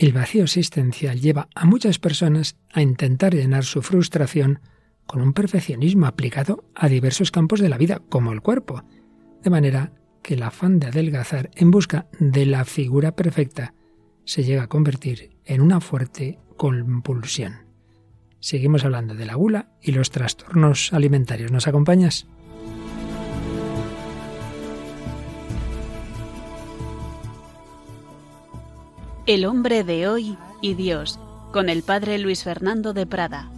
El vacío existencial lleva a muchas personas a intentar llenar su frustración con un perfeccionismo aplicado a diversos campos de la vida, como el cuerpo, de manera que el afán de adelgazar en busca de la figura perfecta se llega a convertir en una fuerte compulsión. Seguimos hablando de la gula y los trastornos alimentarios. ¿Nos acompañas? El hombre de hoy y Dios, con el padre Luis Fernando de Prada.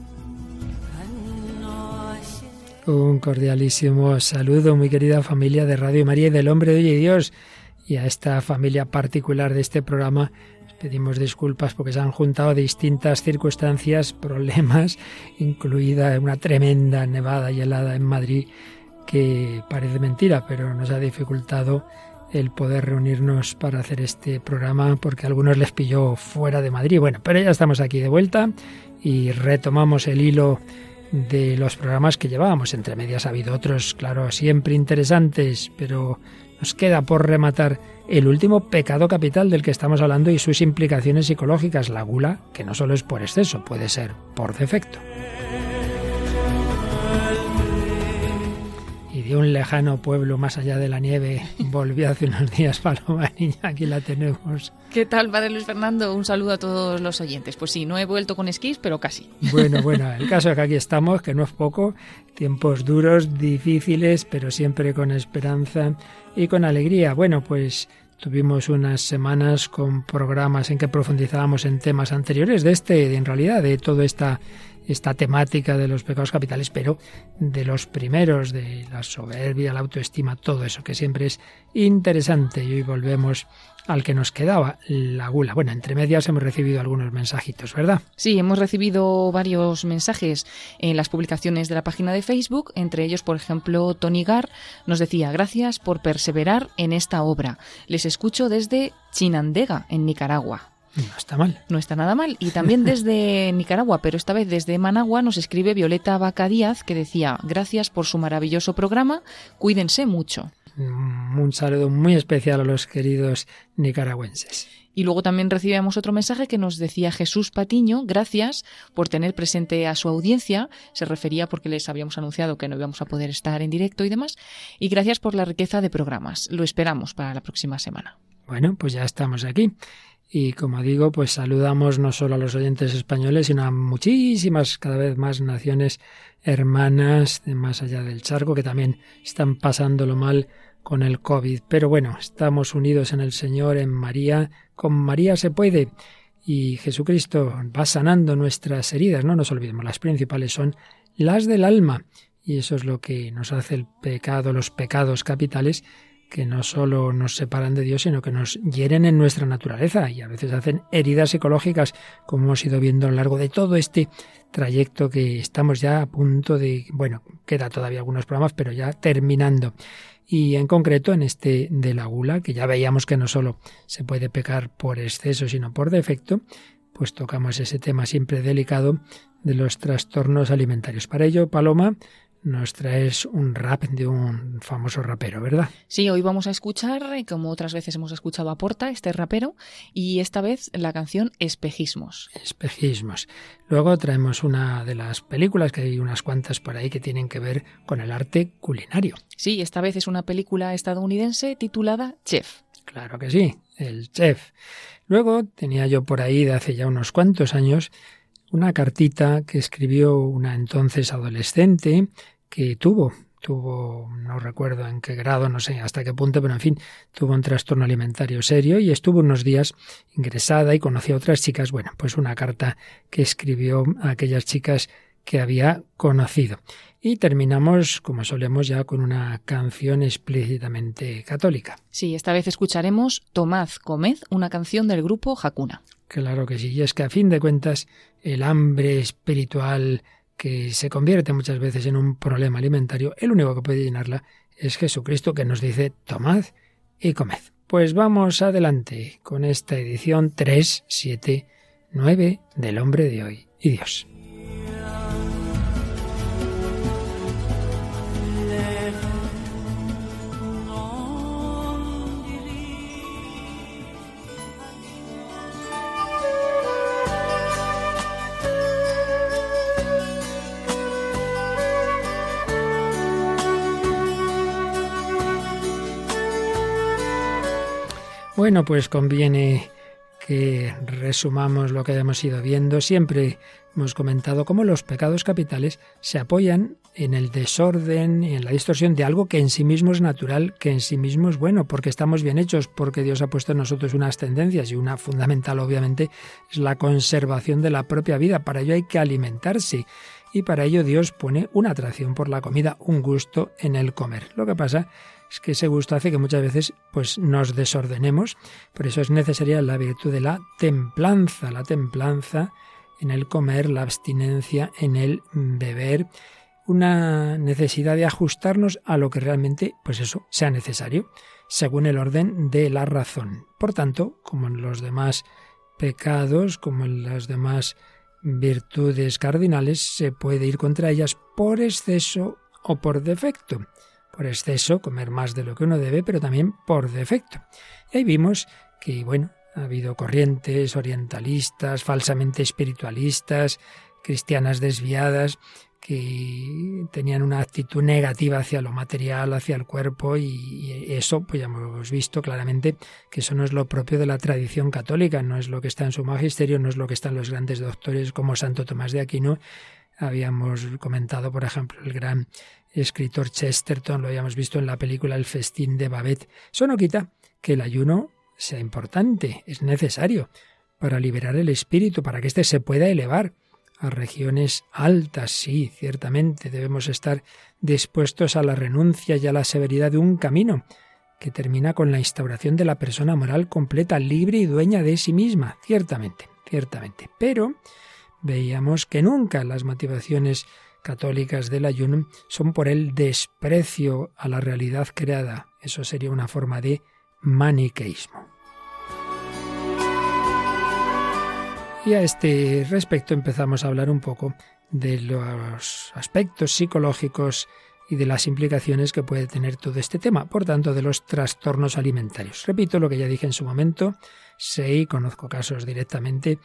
Un cordialísimo saludo, muy querida familia de Radio María y del hombre de hoy y Dios, y a esta familia particular de este programa Pedimos disculpas porque se han juntado distintas circunstancias, problemas, incluida una tremenda nevada y helada en Madrid que parece mentira, pero nos ha dificultado el poder reunirnos para hacer este programa porque a algunos les pilló fuera de Madrid. Bueno, pero ya estamos aquí de vuelta y retomamos el hilo de los programas que llevábamos. Entre medias ha habido otros, claro, siempre interesantes, pero nos queda por rematar el último pecado capital del que estamos hablando y sus implicaciones psicológicas, la gula, que no solo es por exceso, puede ser por defecto. Y de un lejano pueblo más allá de la nieve volvió hace unos días Paloma Niña, aquí la tenemos. ¿Qué tal, Padre Luis Fernando? Un saludo a todos los oyentes. Pues sí, no he vuelto con esquís, pero casi. Bueno, bueno, el caso es que aquí estamos, que no es poco, tiempos duros, difíciles, pero siempre con esperanza y con alegría. Bueno, pues tuvimos unas semanas con programas en que profundizábamos en temas anteriores de este, en realidad, de toda esta esta temática de los pecados capitales, pero de los primeros, de la soberbia, la autoestima, todo eso que siempre es interesante. Y hoy volvemos al que nos quedaba, la gula. Bueno, entre medias hemos recibido algunos mensajitos, ¿verdad? Sí, hemos recibido varios mensajes en las publicaciones de la página de Facebook, entre ellos, por ejemplo, Tony Gar nos decía, gracias por perseverar en esta obra. Les escucho desde Chinandega, en Nicaragua. No está mal. No está nada mal. Y también desde Nicaragua, pero esta vez desde Managua, nos escribe Violeta Vaca Díaz, que decía, gracias por su maravilloso programa, cuídense mucho. Un saludo muy especial a los queridos nicaragüenses. Y luego también recibíamos otro mensaje que nos decía Jesús Patiño, gracias por tener presente a su audiencia, se refería porque les habíamos anunciado que no íbamos a poder estar en directo y demás, y gracias por la riqueza de programas. Lo esperamos para la próxima semana. Bueno, pues ya estamos aquí. Y como digo, pues saludamos no solo a los oyentes españoles, sino a muchísimas, cada vez más naciones hermanas de más allá del charco que también están pasándolo mal con el COVID. Pero bueno, estamos unidos en el Señor, en María. Con María se puede. Y Jesucristo va sanando nuestras heridas. No nos olvidemos, las principales son las del alma. Y eso es lo que nos hace el pecado, los pecados capitales, que no solo nos separan de Dios, sino que nos hieren en nuestra naturaleza y a veces hacen heridas psicológicas, como hemos ido viendo a lo largo de todo este trayecto que estamos ya a punto de, bueno, queda todavía algunos programas, pero ya terminando. Y en concreto en este de la gula, que ya veíamos que no solo se puede pecar por exceso, sino por defecto, pues tocamos ese tema siempre delicado de los trastornos alimentarios. Para ello, Paloma, nos traes un rap de un famoso rapero, ¿verdad? Sí, hoy vamos a escuchar, como otras veces hemos escuchado a Porta, este rapero, y esta vez la canción Espejismos. Espejismos. Luego traemos una de las películas, que hay unas cuantas por ahí que tienen que ver con el arte culinario. Sí, esta vez es una película estadounidense titulada Chef. Claro que sí, el chef. Luego tenía yo por ahí de hace ya unos cuantos años una cartita que escribió una entonces adolescente que tuvo, tuvo, no recuerdo en qué grado, no sé hasta qué punto, pero en fin, tuvo un trastorno alimentario serio y estuvo unos días ingresada y conoció a otras chicas. Bueno, pues una carta que escribió a aquellas chicas que había conocido. Y terminamos, como solemos, ya con una canción explícitamente católica. Sí, esta vez escucharemos Tomad, comed, una canción del grupo Hakuna. Claro que sí, y es que a fin de cuentas el hambre espiritual que se convierte muchas veces en un problema alimentario, el único que puede llenarla es Jesucristo que nos dice tomad y comed. Pues vamos adelante con esta edición 379 del hombre de hoy y Dios. Bueno, pues conviene que resumamos lo que hemos ido viendo. Siempre hemos comentado cómo los pecados capitales se apoyan en el desorden y en la distorsión de algo que en sí mismo es natural, que en sí mismo es bueno, porque estamos bien hechos, porque Dios ha puesto en nosotros unas tendencias y una fundamental obviamente es la conservación de la propia vida. Para ello hay que alimentarse y para ello Dios pone una atracción por la comida, un gusto en el comer. Lo que pasa es que ese gusto hace que muchas veces pues nos desordenemos, por eso es necesaria la virtud de la templanza, la templanza en el comer, la abstinencia en el beber, una necesidad de ajustarnos a lo que realmente, pues eso, sea necesario, según el orden de la razón. Por tanto, como en los demás pecados, como en las demás virtudes cardinales, se puede ir contra ellas por exceso o por defecto. Por exceso, comer más de lo que uno debe, pero también por defecto. Y ahí vimos que, bueno, ha habido corrientes orientalistas, falsamente espiritualistas, cristianas desviadas, que tenían una actitud negativa hacia lo material, hacia el cuerpo y eso, pues ya hemos visto claramente que eso no es lo propio de la tradición católica, no es lo que está en su magisterio, no es lo que están los grandes doctores como Santo Tomás de Aquino. Habíamos comentado, por ejemplo, el gran escritor Chesterton, lo habíamos visto en la película El festín de Babette. Eso no quita que el ayuno sea importante, es necesario para liberar el espíritu, para que éste se pueda elevar a regiones altas. Sí, ciertamente debemos estar dispuestos a la renuncia y a la severidad de un camino que termina con la instauración de la persona moral completa, libre y dueña de sí misma, ciertamente, ciertamente. Pero veíamos que nunca las motivaciones católicas del ayuno son por el desprecio a la realidad creada. Eso sería una forma de maniqueísmo. Y a este respecto empezamos a hablar un poco de los aspectos psicológicos y de las implicaciones que puede tener todo este tema, por tanto, de los trastornos alimentarios. Repito lo que ya dije en su momento, sé y conozco casos directamente,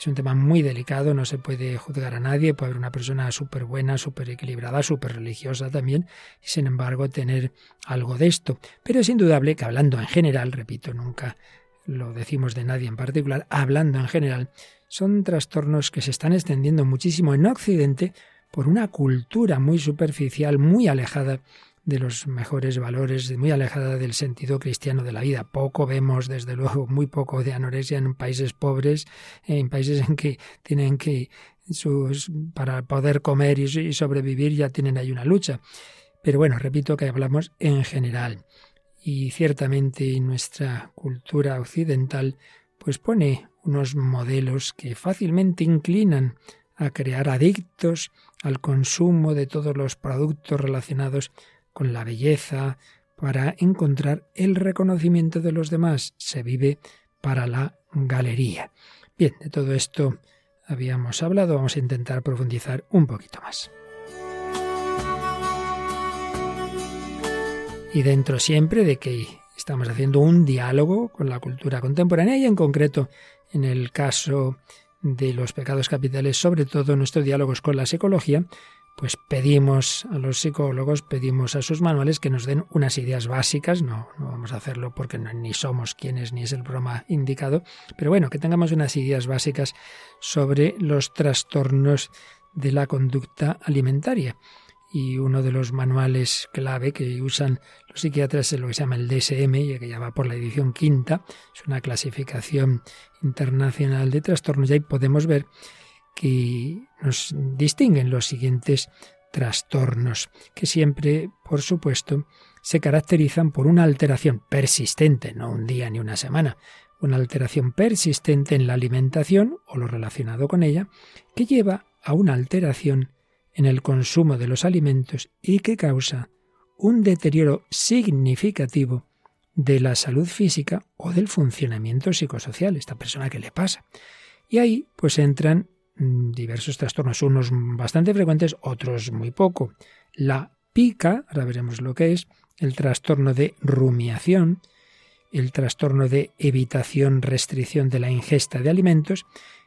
es un tema muy delicado, no se puede juzgar a nadie, puede haber una persona súper buena, súper equilibrada, súper religiosa también, y sin embargo tener algo de esto. Pero es indudable que hablando en general, repito, nunca lo decimos de nadie en particular, hablando en general, son trastornos que se están extendiendo muchísimo en Occidente por una cultura muy superficial, muy alejada de los mejores valores, muy alejada del sentido cristiano de la vida. Poco vemos, desde luego, muy poco de anorexia en países pobres, en países en que tienen que, sus, para poder comer y sobrevivir, ya tienen ahí una lucha. Pero bueno, repito que hablamos en general. Y ciertamente nuestra cultura occidental pues pone unos modelos que fácilmente inclinan a crear adictos al consumo de todos los productos relacionados con la belleza, para encontrar el reconocimiento de los demás. Se vive para la galería. Bien, de todo esto habíamos hablado, vamos a intentar profundizar un poquito más. Y dentro siempre de que estamos haciendo un diálogo con la cultura contemporánea y en concreto en el caso de los pecados capitales, sobre todo nuestros diálogos con la psicología, pues pedimos a los psicólogos, pedimos a sus manuales que nos den unas ideas básicas, no, no vamos a hacerlo porque ni somos quienes ni es el programa indicado, pero bueno, que tengamos unas ideas básicas sobre los trastornos de la conducta alimentaria. Y uno de los manuales clave que usan los psiquiatras es lo que se llama el DSM, y que ya va por la edición quinta, es una clasificación internacional de trastornos, y ahí podemos ver que nos distinguen los siguientes trastornos, que siempre, por supuesto, se caracterizan por una alteración persistente, no un día ni una semana, una alteración persistente en la alimentación o lo relacionado con ella, que lleva a una alteración en el consumo de los alimentos y que causa un deterioro significativo de la salud física o del funcionamiento psicosocial, esta persona que le pasa. Y ahí pues entran diversos trastornos, unos bastante frecuentes, otros muy poco. La pica, ahora veremos lo que es, el trastorno de rumiación, el trastorno de evitación, restricción de la ingesta de alimentos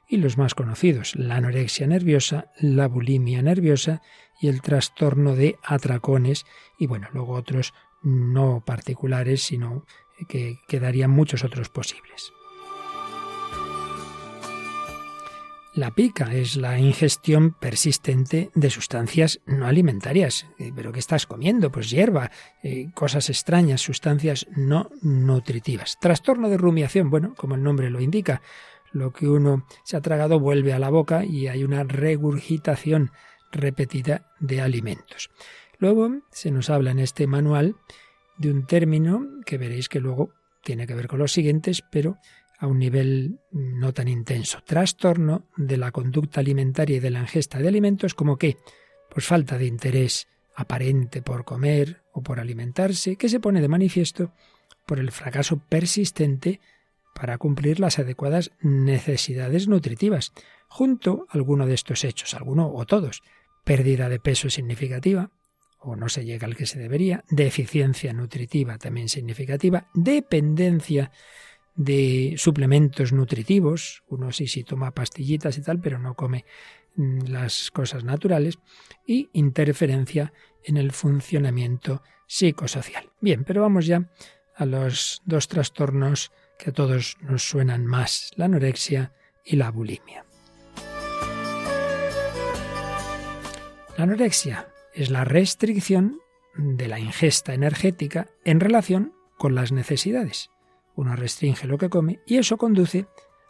y los más conocidos, la anorexia nerviosa, la bulimia nerviosa y el trastorno de atracones y bueno, luego otros no particulares, sino que quedarían muchos otros posibles. La pica es la ingestión persistente de sustancias no alimentarias. Eh, ¿Pero qué estás comiendo? Pues hierba, eh, cosas extrañas, sustancias no nutritivas. Trastorno de rumiación, bueno, como el nombre lo indica, lo que uno se ha tragado vuelve a la boca y hay una regurgitación repetida de alimentos. Luego se nos habla en este manual de un término que veréis que luego tiene que ver con los siguientes, pero a un nivel no tan intenso. Trastorno de la conducta alimentaria y de la ingesta de alimentos como que, pues falta de interés aparente por comer o por alimentarse, que se pone de manifiesto por el fracaso persistente para cumplir las adecuadas necesidades nutritivas, junto a alguno de estos hechos, alguno o todos, pérdida de peso significativa, o no se llega al que se debería, deficiencia nutritiva también significativa, dependencia de suplementos nutritivos, uno sí sí toma pastillitas y tal, pero no come mm, las cosas naturales, y interferencia en el funcionamiento psicosocial. Bien, pero vamos ya a los dos trastornos que a todos nos suenan más, la anorexia y la bulimia. La anorexia es la restricción de la ingesta energética en relación con las necesidades. Uno restringe lo que come y eso conduce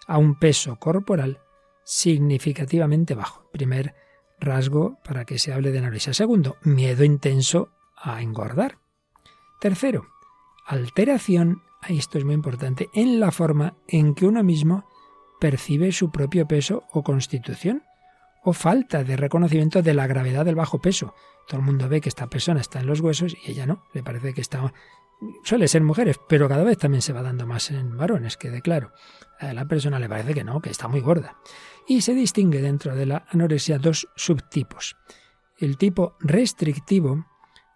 a un peso corporal significativamente bajo. Primer rasgo para que se hable de anorexia. Segundo, miedo intenso a engordar. Tercero, alteración, esto es muy importante, en la forma en que uno mismo percibe su propio peso o constitución, o falta de reconocimiento de la gravedad del bajo peso. Todo el mundo ve que esta persona está en los huesos y ella no, le parece que está suele ser mujeres, pero cada vez también se va dando más en varones, quede claro. A la persona le parece que no, que está muy gorda. Y se distingue dentro de la anorexia dos subtipos. El tipo restrictivo,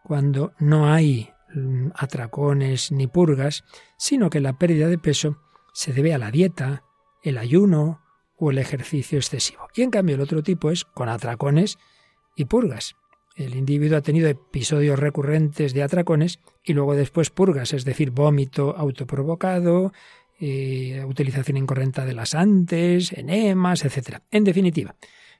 cuando no hay mm, atracones ni purgas, sino que la pérdida de peso se debe a la dieta, el ayuno o el ejercicio excesivo. Y en cambio el otro tipo es con atracones y purgas. El individuo ha tenido episodios recurrentes de atracones y luego después purgas, es decir, vómito autoprovocado, eh, utilización incorrecta de las antes, enemas, etc. En definitiva,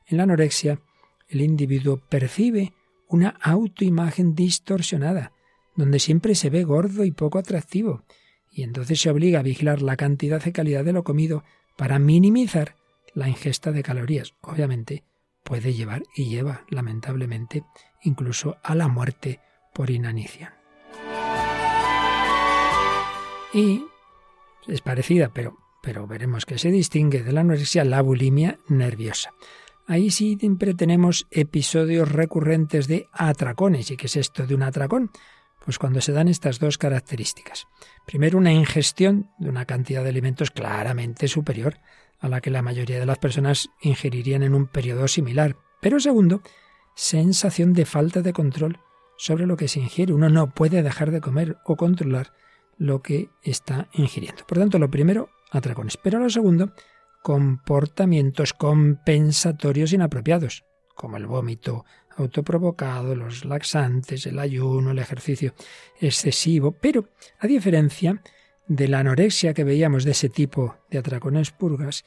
en la anorexia, el individuo percibe una autoimagen distorsionada, donde siempre se ve gordo y poco atractivo, y entonces se obliga a vigilar la cantidad y calidad de lo comido para minimizar la ingesta de calorías. Obviamente, puede llevar y lleva, lamentablemente, incluso a la muerte por inanición. Y es parecida, pero, pero veremos que se distingue de la anorexia la bulimia nerviosa. Ahí siempre tenemos episodios recurrentes de atracones. ¿Y qué es esto de un atracón? Pues cuando se dan estas dos características. Primero, una ingestión de una cantidad de alimentos claramente superior a la que la mayoría de las personas ingerirían en un periodo similar. Pero segundo, sensación de falta de control sobre lo que se ingiere. Uno no puede dejar de comer o controlar lo que está ingiriendo. Por tanto, lo primero, atracones. Pero lo segundo, comportamientos compensatorios inapropiados, como el vómito autoprovocado, los laxantes, el ayuno, el ejercicio excesivo. Pero, a diferencia de la anorexia que veíamos de ese tipo de atracones purgas,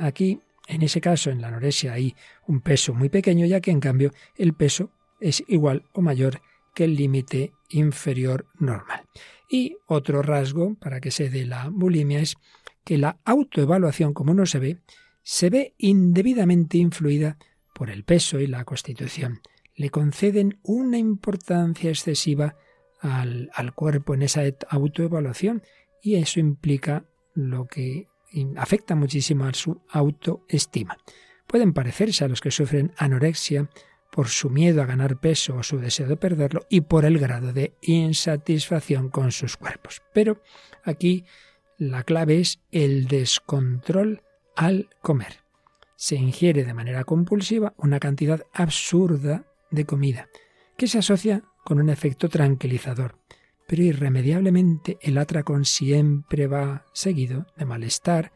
aquí en ese caso, en la anorexia hay un peso muy pequeño, ya que en cambio el peso es igual o mayor que el límite inferior normal. Y otro rasgo para que se dé la bulimia es que la autoevaluación, como no se ve, se ve indebidamente influida por el peso y la constitución. Le conceden una importancia excesiva al, al cuerpo en esa autoevaluación y eso implica lo que afecta muchísimo a su autoestima. Pueden parecerse a los que sufren anorexia por su miedo a ganar peso o su deseo de perderlo y por el grado de insatisfacción con sus cuerpos. Pero aquí la clave es el descontrol al comer. Se ingiere de manera compulsiva una cantidad absurda de comida, que se asocia con un efecto tranquilizador pero irremediablemente el atracón siempre va seguido de malestar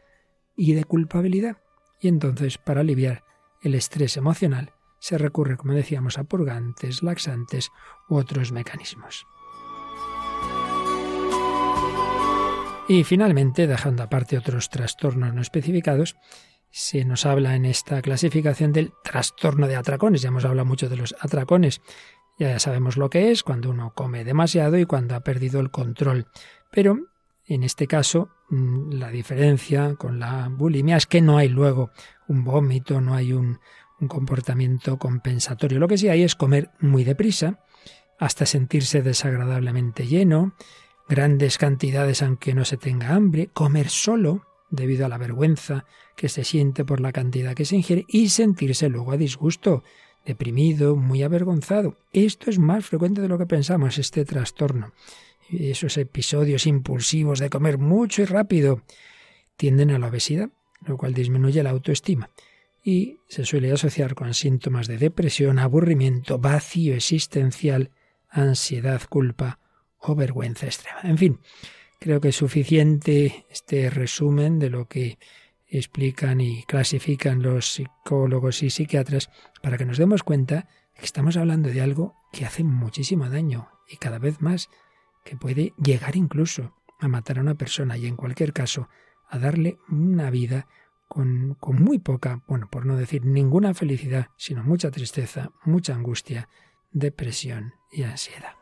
y de culpabilidad. Y entonces, para aliviar el estrés emocional, se recurre, como decíamos, a purgantes, laxantes u otros mecanismos. Y finalmente, dejando aparte otros trastornos no especificados, se nos habla en esta clasificación del trastorno de atracones. Ya hemos hablado mucho de los atracones. Ya sabemos lo que es cuando uno come demasiado y cuando ha perdido el control. Pero en este caso, mm, la diferencia con la bulimia es que no hay luego un vómito, no hay un, un comportamiento compensatorio. Lo que sí hay es comer muy deprisa, hasta sentirse desagradablemente lleno, grandes cantidades aunque no se tenga hambre, comer solo debido a la vergüenza que se siente por la cantidad que se ingiere y sentirse luego a disgusto, deprimido, muy avergonzado. Esto es más frecuente de lo que pensamos, este trastorno. Esos episodios impulsivos de comer mucho y rápido tienden a la obesidad, lo cual disminuye la autoestima y se suele asociar con síntomas de depresión, aburrimiento, vacío existencial, ansiedad, culpa o vergüenza extrema. En fin, creo que es suficiente este resumen de lo que explican y clasifican los psicólogos y psiquiatras para que nos demos cuenta que estamos hablando de algo que hace muchísimo daño y cada vez más que puede llegar incluso a matar a una persona y en cualquier caso a darle una vida con, con muy poca, bueno, por no decir ninguna felicidad, sino mucha tristeza, mucha angustia, depresión y ansiedad.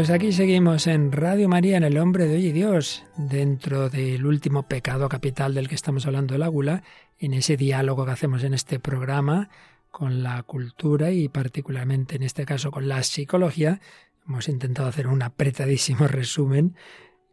Pues aquí seguimos en Radio María, en El Hombre de Hoy y Dios, dentro del último pecado capital del que estamos hablando, el águla, en ese diálogo que hacemos en este programa con la cultura y particularmente en este caso con la psicología. Hemos intentado hacer un apretadísimo resumen,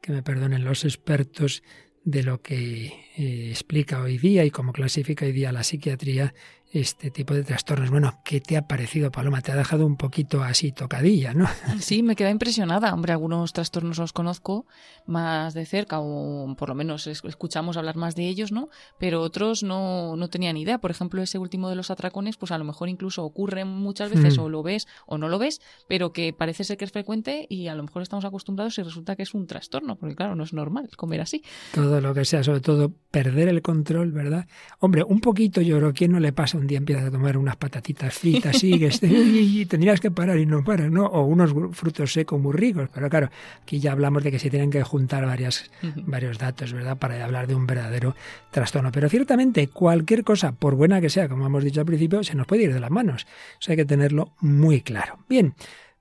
que me perdonen los expertos, de lo que eh, explica hoy día y cómo clasifica hoy día la psiquiatría este tipo de trastornos. Bueno, ¿qué te ha parecido, Paloma? Te ha dejado un poquito así tocadilla, ¿no? Sí, me queda impresionada. Hombre, algunos trastornos los conozco más de cerca o por lo menos escuchamos hablar más de ellos, ¿no? Pero otros no, no tenía ni idea. Por ejemplo, ese último de los atracones, pues a lo mejor incluso ocurre muchas veces hmm. o lo ves o no lo ves, pero que parece ser que es frecuente y a lo mejor estamos acostumbrados y resulta que es un trastorno, porque claro, no es normal comer así. Todo lo que sea, sobre todo perder el control, ¿verdad? Hombre, un poquito yo creo que no le pasa un día empiezas a tomar unas patatitas fritas, sigues, y, tendrías que parar y no paras, ¿no? O unos frutos secos muy ricos. Pero claro, aquí ya hablamos de que se tienen que juntar varias, varios datos, ¿verdad? Para hablar de un verdadero trastorno. Pero ciertamente cualquier cosa, por buena que sea, como hemos dicho al principio, se nos puede ir de las manos. Eso hay que tenerlo muy claro. Bien.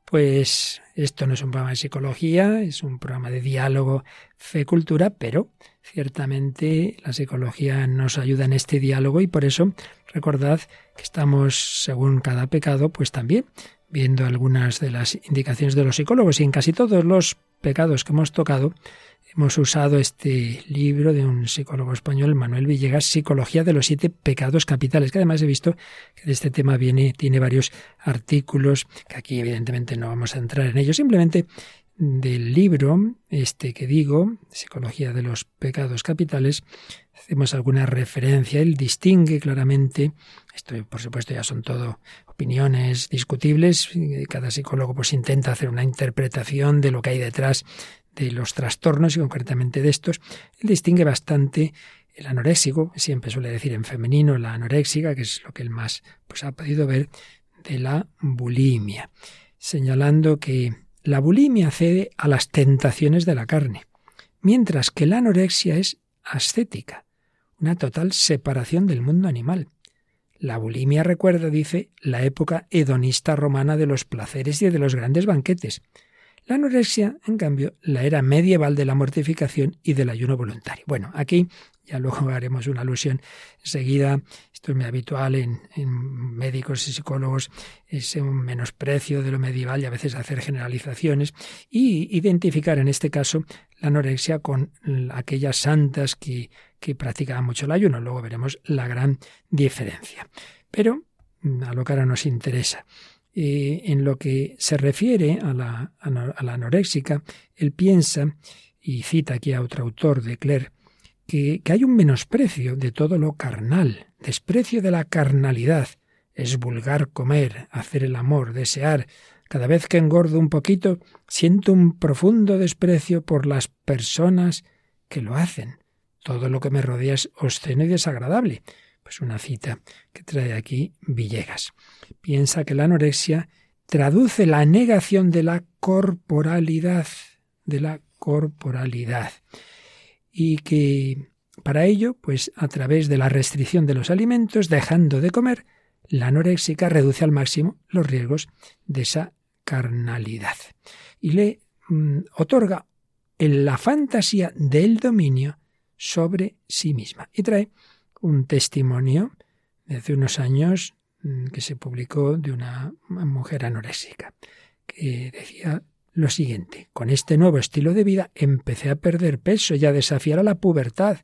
Pues esto no es un programa de psicología, es un programa de diálogo, fe, cultura, pero ciertamente la psicología nos ayuda en este diálogo y por eso recordad que estamos, según cada pecado, pues también viendo algunas de las indicaciones de los psicólogos y en casi todos los pecados que hemos tocado hemos usado este libro de un psicólogo español, Manuel Villegas, Psicología de los siete pecados capitales, que además he visto que de este tema viene, tiene varios artículos, que aquí evidentemente no vamos a entrar en ellos, simplemente del libro, este que digo, Psicología de los pecados capitales, hacemos alguna referencia, él distingue claramente, esto por supuesto ya son todo opiniones discutibles, cada psicólogo pues intenta hacer una interpretación de lo que hay detrás de los trastornos y concretamente de estos, él distingue bastante el anoréxico, siempre suele decir en femenino la anoréxica, que es lo que él más pues, ha podido ver, de la bulimia, señalando que la bulimia cede a las tentaciones de la carne, mientras que la anorexia es ascética, una total separación del mundo animal. La bulimia recuerda, dice, la época hedonista romana de los placeres y de los grandes banquetes, la anorexia, en cambio, la era medieval de la mortificación y del ayuno voluntario. Bueno, aquí ya luego haremos una alusión enseguida. Esto es muy habitual en, médicos y psicólogos, es un menosprecio de lo medieval y a veces hacer generalizaciones y identificar en este caso la anorexia con aquellas santas que, que practicaban mucho el ayuno. Luego veremos la gran diferencia. Pero a lo que ahora nos interesa. Eh, en lo que se refiere a la, a la anoréxica, él piensa, y cita aquí a otro autor de Claire, que, que hay un menosprecio de todo lo carnal, desprecio de la carnalidad. Es vulgar comer, hacer el amor, desear. Cada vez que engordo un poquito, siento un profundo desprecio por las personas que lo hacen. Todo lo que me rodea es obsceno y desagradable. Pues una cita que trae aquí Villegas. Piensa que la anorexia traduce la negación de la corporalidad, de la corporalidad. Y que para ello, pues a través de la restricción de los alimentos, dejando de comer, la anoréxica reduce al máximo los riesgos de esa carnalidad. Y le mm, otorga la fantasía del dominio sobre sí misma. Y trae un testimonio de hace unos años mm, que se publicó de una mujer anoréxica, que decía lo siguiente, con este nuevo estilo de vida empecé a perder peso y a desafiar a la pubertad.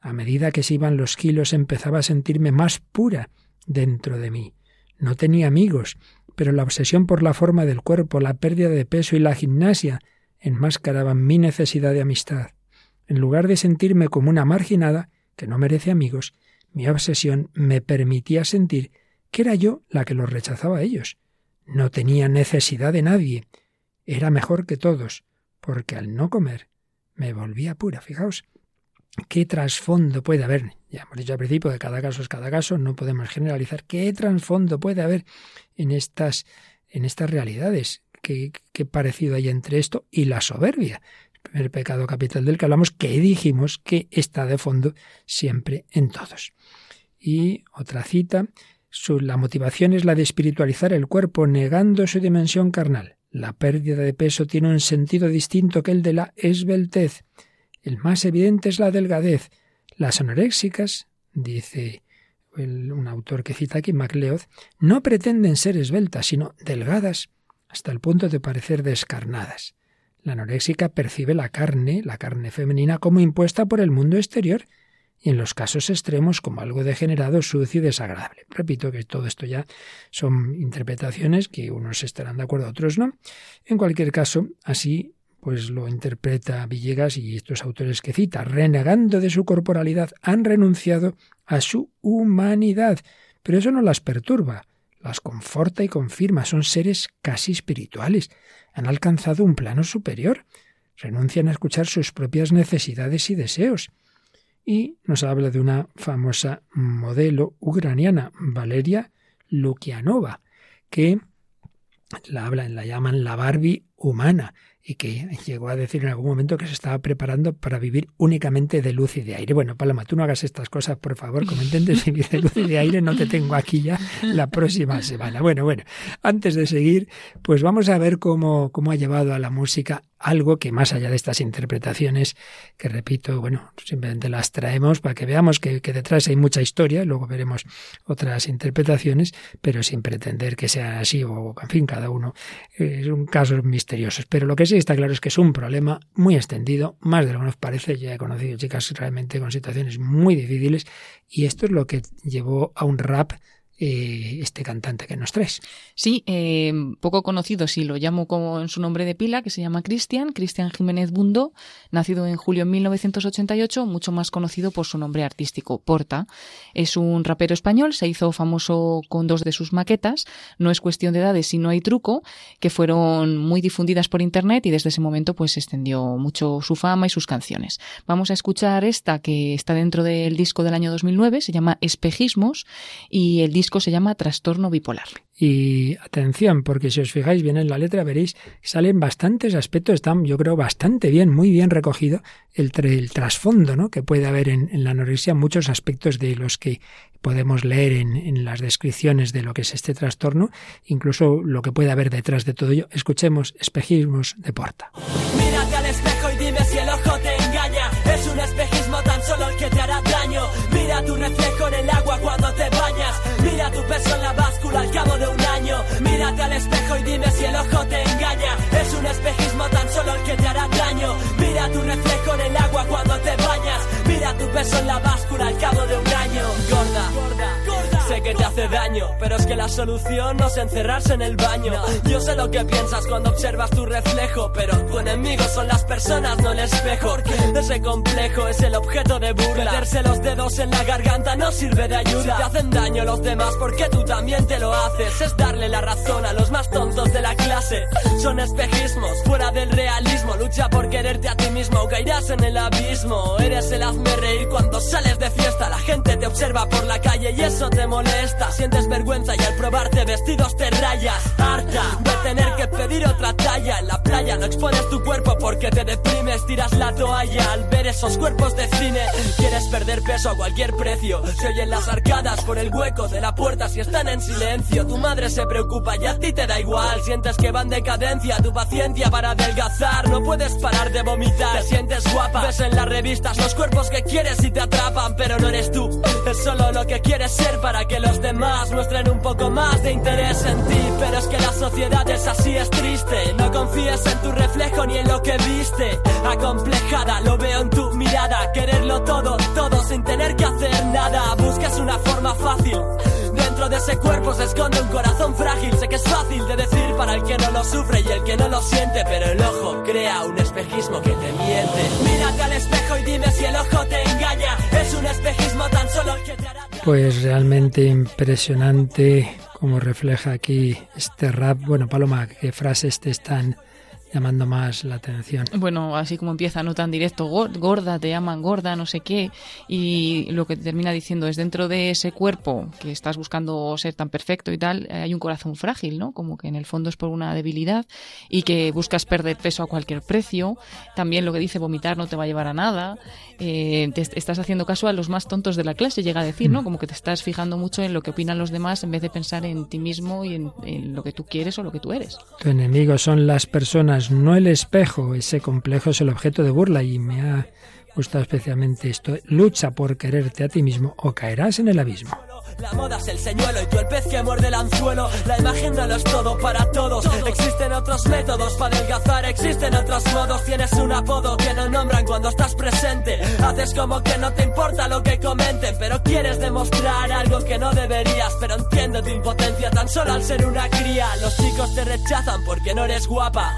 A medida que se iban los kilos empezaba a sentirme más pura dentro de mí. No tenía amigos, pero la obsesión por la forma del cuerpo, la pérdida de peso y la gimnasia enmascaraban mi necesidad de amistad. En lugar de sentirme como una marginada, que no merece amigos, mi obsesión me permitía sentir que era yo la que los rechazaba a ellos. No tenía necesidad de nadie. Era mejor que todos, porque al no comer me volvía pura. Fijaos qué trasfondo puede haber. Ya hemos dicho al principio que cada caso es cada caso, no podemos generalizar. ¿Qué trasfondo puede haber en estas, en estas realidades? ¿Qué, qué parecido hay entre esto y la soberbia? Primer pecado capital del que hablamos, que dijimos que está de fondo siempre en todos. Y otra cita, la motivación es la de espiritualizar el cuerpo negando su dimensión carnal. La pérdida de peso tiene un sentido distinto que el de la esbeltez. El más evidente es la delgadez. Las anoréxicas, dice un autor que cita aquí, MacLeod, no pretenden ser esbeltas, sino delgadas, hasta el punto de parecer descarnadas. La anoréxica percibe la carne, la carne femenina, como impuesta por el mundo exterior y en los casos extremos como algo degenerado, sucio y desagradable. Repito que todo esto ya son interpretaciones que unos estarán de acuerdo, otros no. En cualquier caso, así pues lo interpreta Villegas y estos autores que cita, renegando de su corporalidad, han renunciado a su humanidad, pero eso no las perturba, las conforta y confirma, son seres casi espirituales, han alcanzado un plano superior, renuncian a escuchar sus propias necesidades y deseos. Y nos habla de una famosa modelo ucraniana, Valeria Lukianova, que la hablan, la llaman la Barbie humana y que llegó a decir en algún momento que se estaba preparando para vivir únicamente de luz y de aire. Bueno, Paloma, tú no hagas estas cosas, por favor, como intentes vivir de luz y de aire, no te tengo aquí ya la próxima semana. Bueno, bueno, antes de seguir, pues vamos a ver cómo, cómo ha llevado a la música algo que más allá de estas interpretaciones, que repito, bueno, simplemente las traemos para que veamos que, detrás hay mucha historia, luego veremos otras interpretaciones, pero sin pretender que sea así, o en fin, cada uno es un caso misteriosos. Pero lo que sí está claro es que es un problema muy extendido, más de lo que nos parece, ya he conocido chicas realmente con situaciones muy difíciles, y esto es lo que llevó a un rap eh, este cantante que nos traes. Sí, eh, poco conocido, si lo llamo como en su nombre de pila, que se llama Cristian, Cristian Jiménez Bundo, nacido en julio de 1988, mucho más conocido por su nombre artístico, Porta. Es un rapero español, se hizo famoso con dos de sus maquetas, no es cuestión de edades si no hay truco, que fueron muy difundidas por internet y desde ese momento pues extendió mucho su fama y sus canciones. Vamos a escuchar esta que está dentro del disco del año 2009, se llama Espejismos y el disco disco se llama Trastorno Bipolar. Y atención, porque si os fijáis bien en la letra veréis que salen bastantes aspectos, están yo creo bastante bien, muy bien recogido el, el trasfondo ¿no? que puede haber en, la anorexia, muchos aspectos de los que podemos leer en, en, las descripciones de lo que es este trastorno, incluso lo que puede haber detrás de todo ello. Escuchemos espejismos de Porta. Mírate al espejo y dime si el ojo te engaña. Es un espejismo tan solo el que te hará daño. Mira tu reflejo en el agua cuando te Mira tu peso en la báscula al cabo de un año. Mírate al espejo y dime si el ojo te engaña. Es un espejismo tan solo el que te hará daño. Mira tu reflejo en el agua cuando te bañas. Mira tu peso en la báscula al cabo de un año. Gorda, hace daño. Pero es que la solución no es encerrarse en el baño. Yo sé lo que piensas cuando observas tu reflejo, pero tu enemigo son las personas, no el espejo. Porque ese complejo es el objeto de burla. Meterse los dedos en la garganta no sirve de ayuda. Si te hacen daño los demás, porque tú también te lo haces. Es darle la razón a los más tontos de la clase. Son espejismos, fuera del realismo. Lucha por quererte a ti mismo caerás en el abismo. Eres el hazme reír cuando sales de fiesta. La gente te observa por la calle y eso te molesta. Sientes vergüenza y al probarte vestidos te rayas. Harta de tener que pedir otra talla. En la playa no expones tu cuerpo porque te deprimes. Tiras la toalla al ver esos cuerpos de cine. Quieres perder peso a cualquier precio. Se oyen las arcadas por el hueco de la puerta si están en silencio. Tu madre se preocupa y a ti te da igual. Sientes que van decadencia tu paciencia para adelgazar. No puedes parar de vomitar. Te sientes guapa. Ves en las revistas los cuerpos que quieres y te atrapan, pero no eres tú. Es solo lo que quieres ser para que los demás muestren un poco más de interés en ti. Pero es que la sociedad es así, es triste. No confíes en tu reflejo ni en lo que viste. Acomplejada, lo veo en tu mirada. Quererlo todo, todo sin tener que hacer nada. Buscas una forma fácil. Dentro de ese cuerpo se esconde un corazón frágil. Sé que es fácil de decir para el que no lo sufre y el que no lo siente. Pero el ojo crea un espejismo que te miente. Mírate al espejo y dime si el ojo te engaña. Es un espejismo tan solo que te hará. Pues realmente impresionante como refleja aquí este rap. Bueno, Paloma, ¿qué frases te están llamando más la atención. Bueno, así como empieza, no tan directo, gorda, te llaman gorda, no sé qué, y lo que termina diciendo es dentro de ese cuerpo que estás buscando ser tan perfecto y tal, hay un corazón frágil, ¿no? Como que en el fondo es por una debilidad y que buscas perder peso a cualquier precio. También lo que dice vomitar no te va a llevar a nada. Eh, te estás haciendo caso a los más tontos de la clase, llega a decir, ¿no? Mm. Como que te estás fijando mucho en lo que opinan los demás en vez de pensar en ti mismo y en, en lo que tú quieres o lo que tú eres. Tu enemigo son las personas no el espejo. Ese complejo es el objeto de burla y me ha gustado especialmente esto. Lucha por quererte a ti mismo o caerás en el abismo. La moda es el señuelo y tú el pez que muerde el anzuelo. La imagen no lo es todo para todos. Existen otros métodos para adelgazar, existen otros modos. Tienes un apodo que no nombran cuando estás presente. Haces como que no te importa lo que comenten, pero quieres demostrar algo que no deberías. Pero entiendo tu impotencia tan solo al ser una cría. Los chicos te rechazan porque no eres guapa.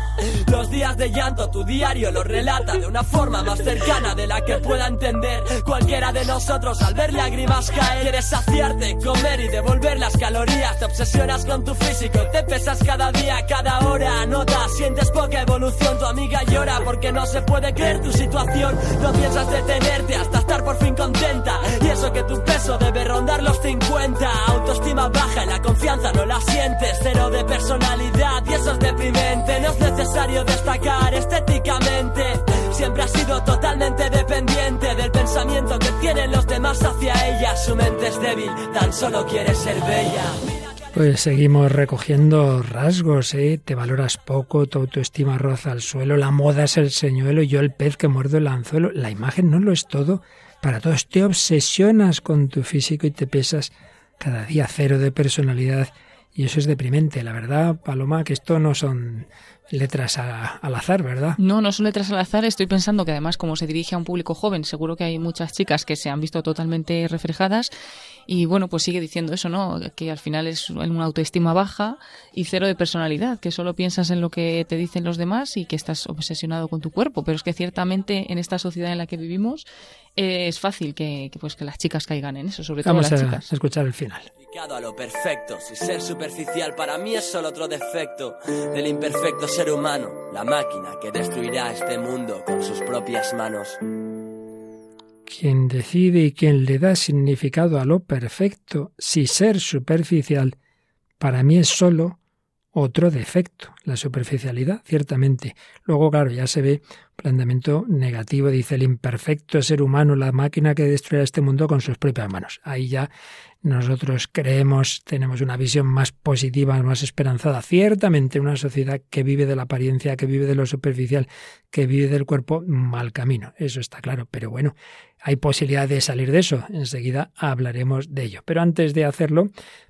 Los días de llanto, tu diario lo relata de una forma más cercana de la que pueda entender cualquiera de nosotros al ver lágrimas caer. Quieres saciarte comer y devolver las calorías. Te obsesionas con tu físico, te pesas cada día, cada hora. Nota, sientes poca evolución, tu amiga llora porque no se puede creer tu situación. No piensas detenerte hasta estar por fin contenta. Y eso que tu peso debe rondar los 50. Autoestima baja la confianza no la sientes. Cero de personalidad y eso es deprimente. No es necesario destacar estéticamente. Siempre ha sido totalmente dependiente del pensamiento que tienen los demás hacia ella. Su mente es débil, tan solo quiere ser bella. Pues seguimos recogiendo rasgos, ¿eh? Te valoras poco, tu autoestima roza al suelo, la moda es el señuelo yo el pez que muerdo el anzuelo. La imagen no lo es todo para todos. Te obsesionas con tu físico y te pesas cada día cero de personalidad y eso es deprimente. La verdad, Paloma, que esto no son letras al azar, ¿verdad? No, no son letras al azar. Estoy pensando que además, como se dirige a un público joven, seguro que hay muchas chicas que se han visto totalmente reflejadas. Y bueno, pues sigue diciendo eso, ¿no? Que al final es una autoestima baja y cero de personalidad, que solo piensas en lo que te dicen los demás y que estás obsesionado con tu cuerpo. Pero es que ciertamente en esta sociedad en la que vivimos es fácil que, pues que las chicas caigan en eso, sobre todo Vamos las chicas. a escuchar el final a lo perfecto. Si ser superficial para mí es solo otro defecto del imperfecto ser humano, la máquina que destruirá este mundo con sus propias manos. Quien decide y quien le da significado a lo perfecto, si ser superficial, para mí es solo otro defecto, la superficialidad, ciertamente. Luego, claro, ya se ve planteamiento negativo, dice el imperfecto ser humano, la máquina que destruirá este mundo con sus propias manos. Ahí ya nosotros creemos, tenemos una visión más positiva, más esperanzada. Ciertamente una sociedad que vive de la apariencia, que vive de lo superficial, que vive del cuerpo, mal camino. Eso está claro. Pero bueno, hay posibilidad de salir de eso. Enseguida hablaremos de ello. Pero antes de hacerlo,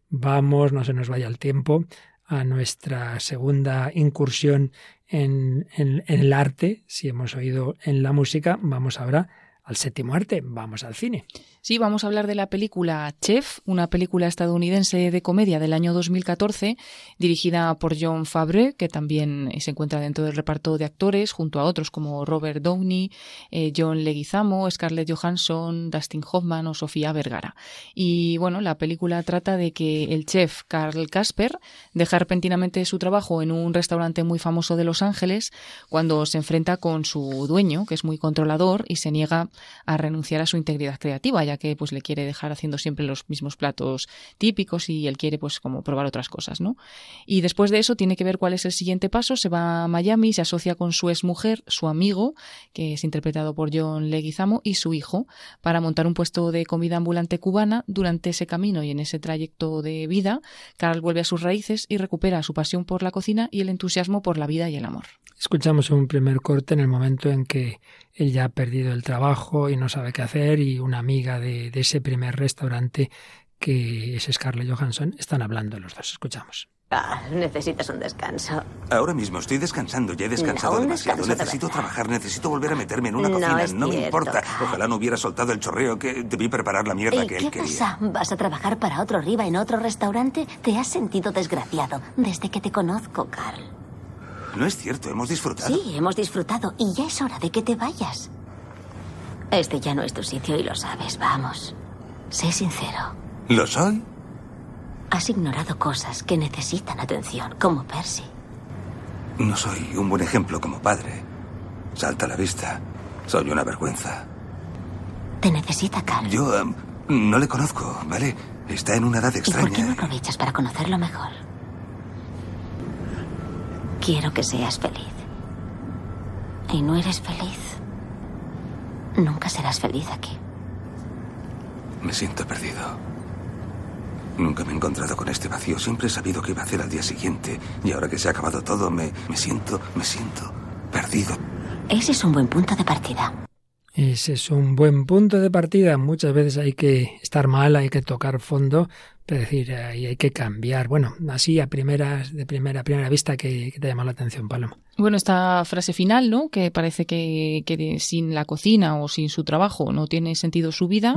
vamos, no se nos vaya el tiempo, a nuestra segunda incursión en, el arte. Si hemos oído en la música, vamos ahora al séptimo arte, vamos al cine. Sí, vamos a hablar de la película Chef, una película estadounidense de comedia del año 2014, dirigida por John Favreau, que también se encuentra dentro del reparto de actores, junto a otros como Robert Downey, eh, John Leguizamo, Scarlett Johansson, Dustin Hoffman o Sofía Vergara. Y bueno, la película trata de que el chef Carl Casper deja repentinamente su trabajo en un restaurante muy famoso de Los Ángeles cuando se enfrenta con su dueño, que es muy controlador y se niega a renunciar a su integridad creativa, que pues le quiere dejar haciendo siempre los mismos platos típicos y él quiere pues como probar otras cosas, ¿no? Y después de eso tiene que ver cuál es el siguiente paso, se va a Miami, se asocia con su exmujer, su amigo, que es interpretado por John Leguizamo, y su hijo, para montar un puesto de comida ambulante cubana. Durante ese camino y en ese trayecto de vida, Carl vuelve a sus raíces y recupera su pasión por la cocina y el entusiasmo por la vida y el amor. Escuchamos un primer corte en el momento en que él ya ha perdido el trabajo y no sabe qué hacer y una amiga de, ese primer restaurante que es Scarlett Johansson están hablando los dos. Escuchamos. Ah, necesitas un descanso. Ahora mismo estoy descansando, ya he descansado demasiado. Necesito trabajar, necesito volver a meterme en una cocina. No, me importa. Ojalá no hubiera soltado el chorreo que debí preparar la mierda que él quería. ¿Qué pasa? ¿Vas a trabajar para otro arriba en otro restaurante? Te has sentido desgraciado desde que te conozco, Carl. No es cierto, hemos disfrutado. Sí, hemos disfrutado y ya es hora de que te vayas. Este ya no es tu sitio y lo sabes, vamos. Sé sincero. ¿Lo soy? Has ignorado cosas que necesitan atención, como Percy. No soy un buen ejemplo como padre. Salta a la vista. Soy una vergüenza. Te necesita, Carl. Yo em, no le conozco, ¿vale? Está en una edad extraña. ¿Y por qué no aprovechas para conocerlo mejor? Quiero que seas feliz. Y no eres feliz. Nunca serás feliz aquí. Me siento perdido. Nunca me he encontrado con este vacío. Siempre he sabido qué iba a hacer al día siguiente. Y ahora que se ha acabado todo, me, me siento, me siento perdido. Ese es un buen punto de partida. Ese es un buen punto de partida. Muchas veces hay que estar mal, hay que tocar fondo es decir, ahí hay que cambiar. Bueno, así a primeras, de primera, primera vista que, te llama la atención, Paloma. Bueno, esta frase final, ¿no? Que parece que, que, sin la cocina o sin su trabajo no tiene sentido su vida.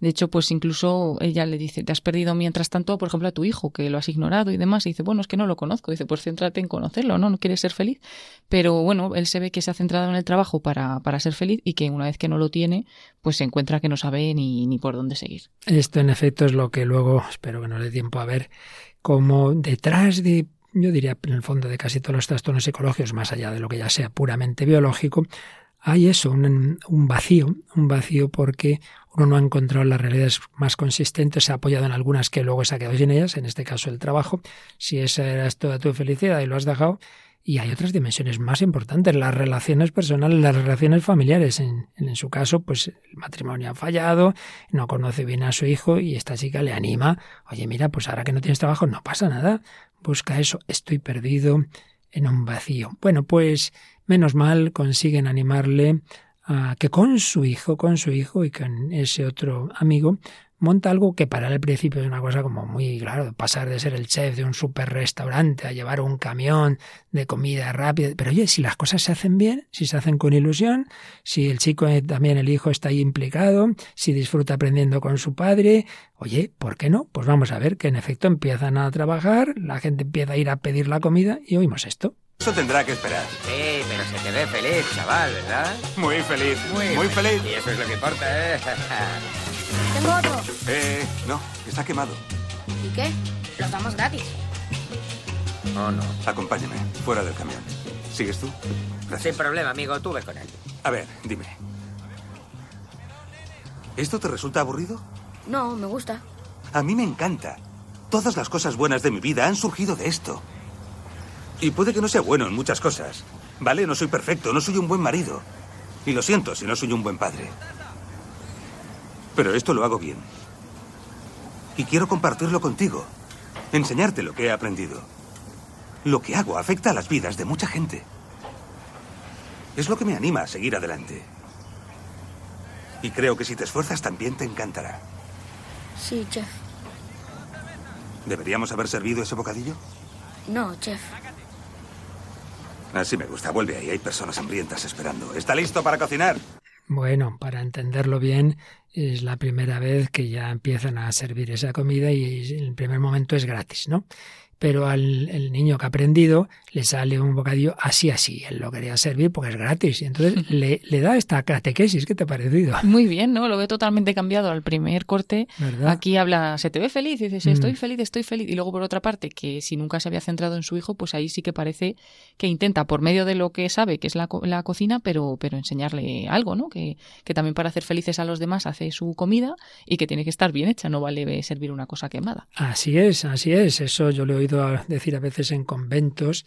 De hecho, pues incluso ella le dice, te has perdido mientras tanto, por ejemplo, a tu hijo, que lo has ignorado y demás. Y dice, bueno, es que no lo conozco. Dice, pues céntrate en conocerlo, ¿no? No quieres ser feliz. Pero bueno, él se ve que se ha centrado en el trabajo para, para ser feliz y que una vez que no lo tiene, pues se encuentra que no sabe ni, ni por dónde seguir. Esto, en efecto, es lo que luego pero que nos dé tiempo a ver cómo detrás de, yo diría, en el fondo de casi todos los trastornos psicológicos, más allá de lo que ya sea puramente biológico, hay eso, un, un, vacío, un vacío porque uno no ha encontrado las realidades más consistentes, se ha apoyado en algunas que luego se ha quedado sin ellas, en este caso el trabajo. Si esa era toda tu felicidad y lo has dejado, y hay otras dimensiones más importantes, las relaciones personales, las relaciones familiares. En, en, su caso, pues el matrimonio ha fallado, no conoce bien a su hijo y esta chica le anima, oye, mira, pues ahora que no tienes trabajo, no pasa nada, busca eso, estoy perdido en un vacío. Bueno, pues menos mal consiguen animarle a que con su hijo, con su hijo y con ese otro amigo, monta algo que para él al principio es una cosa como muy claro, pasar de ser el chef de un super restaurante a llevar un camión de comida rápida. Pero oye, si las cosas se hacen bien, si se hacen con ilusión, si el chico eh, también el hijo está ahí implicado, si disfruta aprendiendo con su padre, oye, ¿por qué no? Pues vamos a ver que en efecto empiezan a trabajar, la gente empieza a ir a pedir la comida y oímos esto. Eso tendrá que esperar. Sí, pero se te ve feliz, chaval, ¿verdad? Muy feliz, muy, muy feliz. Y eso es lo que importa, ¿eh? Tengo otro. Eh, no, está quemado. ¿Y qué? Los damos gratis. Oh, no. Acompáñame, fuera del camión. ¿Sigues tú? Sin problema, amigo, tú ve con él. A ver, dime. ¿Esto te resulta aburrido? No, me gusta. A mí me encanta. Todas las cosas buenas de mi vida han surgido de esto. Y puede que no sea bueno en muchas cosas. ¿Vale? No soy perfecto, no soy un buen marido. Y lo siento si no soy un buen padre. Pero esto lo hago bien. Y quiero compartirlo contigo. Enseñarte lo que he aprendido. Lo que hago afecta a las vidas de mucha gente. Es lo que me anima a seguir adelante. Y creo que si te esfuerzas también te encantará. Sí, chef. ¿Deberíamos haber servido ese bocadillo? No, chef. Así me gusta. Vuelve ahí. Hay personas hambrientas esperando. ¿Está listo para cocinar? Bueno, para entenderlo bien, es la primera vez que ya empiezan a servir esa comida y el primer momento es gratis, ¿no? pero al el niño que ha aprendido le sale un bocadillo así, así. Él lo quería servir porque es gratis. Y entonces le, le da esta catequesis. ¿Qué te ha parecido? Muy bien, ¿no? Lo veo totalmente cambiado al primer corte. ¿Verdad? Aquí habla, se te ve feliz, y dices, Mm. estoy feliz, estoy feliz. Y luego, por otra parte, que si nunca se había centrado en su hijo, pues ahí sí que parece que intenta, por medio de lo que sabe, que es la, co- la cocina, pero, pero enseñarle algo, ¿no? Que, que también para hacer felices a los demás hace su comida y que tiene que estar bien hecha, no vale servir una cosa quemada. Así es, así es. Eso yo lo he oído decir a veces en conventos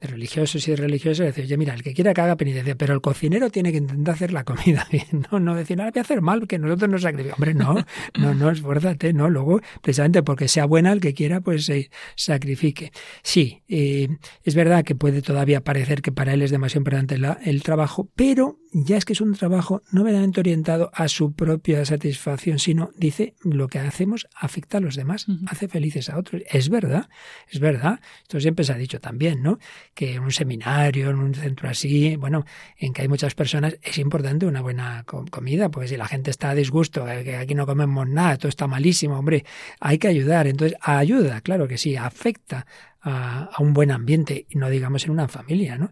de religiosos y de religiosas. Decir, oye, mira, el que quiera que haga penitencia, pero el cocinero tiene que intentar hacer la comida bien. No, no decir, nada, voy a hacer mal, que nosotros nos sacrificamos. Hombre, no, no, no, esfuérzate, no. Luego, precisamente porque sea buena, el que quiera, pues se sacrifique. Sí, eh, es verdad que puede todavía parecer que para él es demasiado importante la- el trabajo, pero ya es que es un trabajo no meramente orientado a su propia satisfacción, sino, dice, lo que hacemos afecta a los demás, hace felices a otros. Es verdad, es verdad. Esto siempre se ha dicho también, ¿no? Que en un seminario, en un centro así, bueno, en que hay muchas personas, es importante una buena co- comida, porque si la gente está a disgusto, que aquí no comemos nada, todo está malísimo, hombre, hay que ayudar. Entonces, ayuda, claro que sí, afecta a, a un buen ambiente, y no digamos en una familia, ¿no?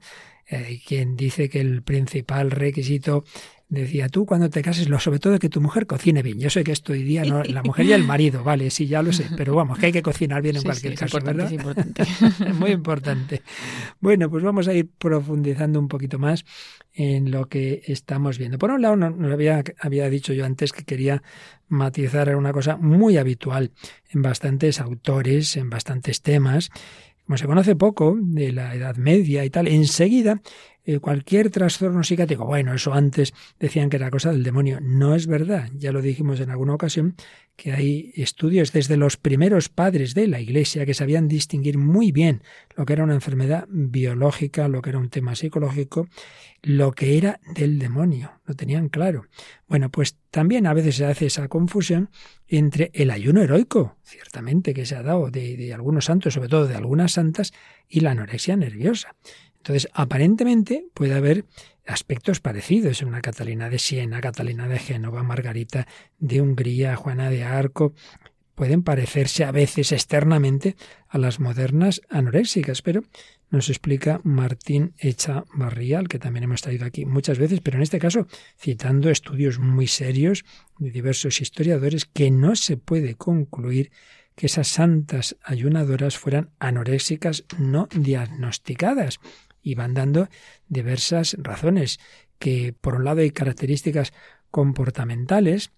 Eh, quien dice que el principal requisito Decía tú cuando te cases, lo sobre todo que tu mujer cocine bien. Yo sé que esto hoy día no, la mujer y el marido, vale, sí, ya lo sé, pero vamos, que hay que cocinar bien en Sí, cualquier sí, caso, importante, ¿verdad? es importante. Muy importante. Bueno, pues vamos a ir profundizando un poquito más en lo que estamos viendo. Por un lado, no, no había, había dicho yo antes que quería matizar una cosa muy habitual en bastantes autores, en bastantes temas. Como se conoce poco de la Edad Media y tal, enseguida eh, cualquier trastorno psiquiátrico, bueno, eso antes decían que era cosa del demonio. No es verdad, ya lo dijimos en alguna ocasión, que hay estudios desde los primeros padres de la Iglesia que sabían distinguir muy bien lo que era una enfermedad biológica, lo que era un tema psicológico, lo que era del demonio, lo tenían claro. Bueno, pues también a veces se hace esa confusión entre el ayuno heroico, ciertamente que se ha dado de, de algunos santos, sobre todo de algunas santas, y la anorexia nerviosa. Entonces, aparentemente puede haber aspectos parecidos en una Catalina de Siena, Catalina de Génova, Margarita de Hungría, Juana de Arco. Pueden parecerse a veces externamente a las modernas anoréxicas, pero nos explica Martín Echavarrial, que también hemos traído aquí muchas veces, pero en este caso citando estudios muy serios de diversos historiadores, que no se puede concluir que esas santas ayunadoras fueran anoréxicas no diagnosticadas y van dando diversas razones, que por un lado hay características comportamentales,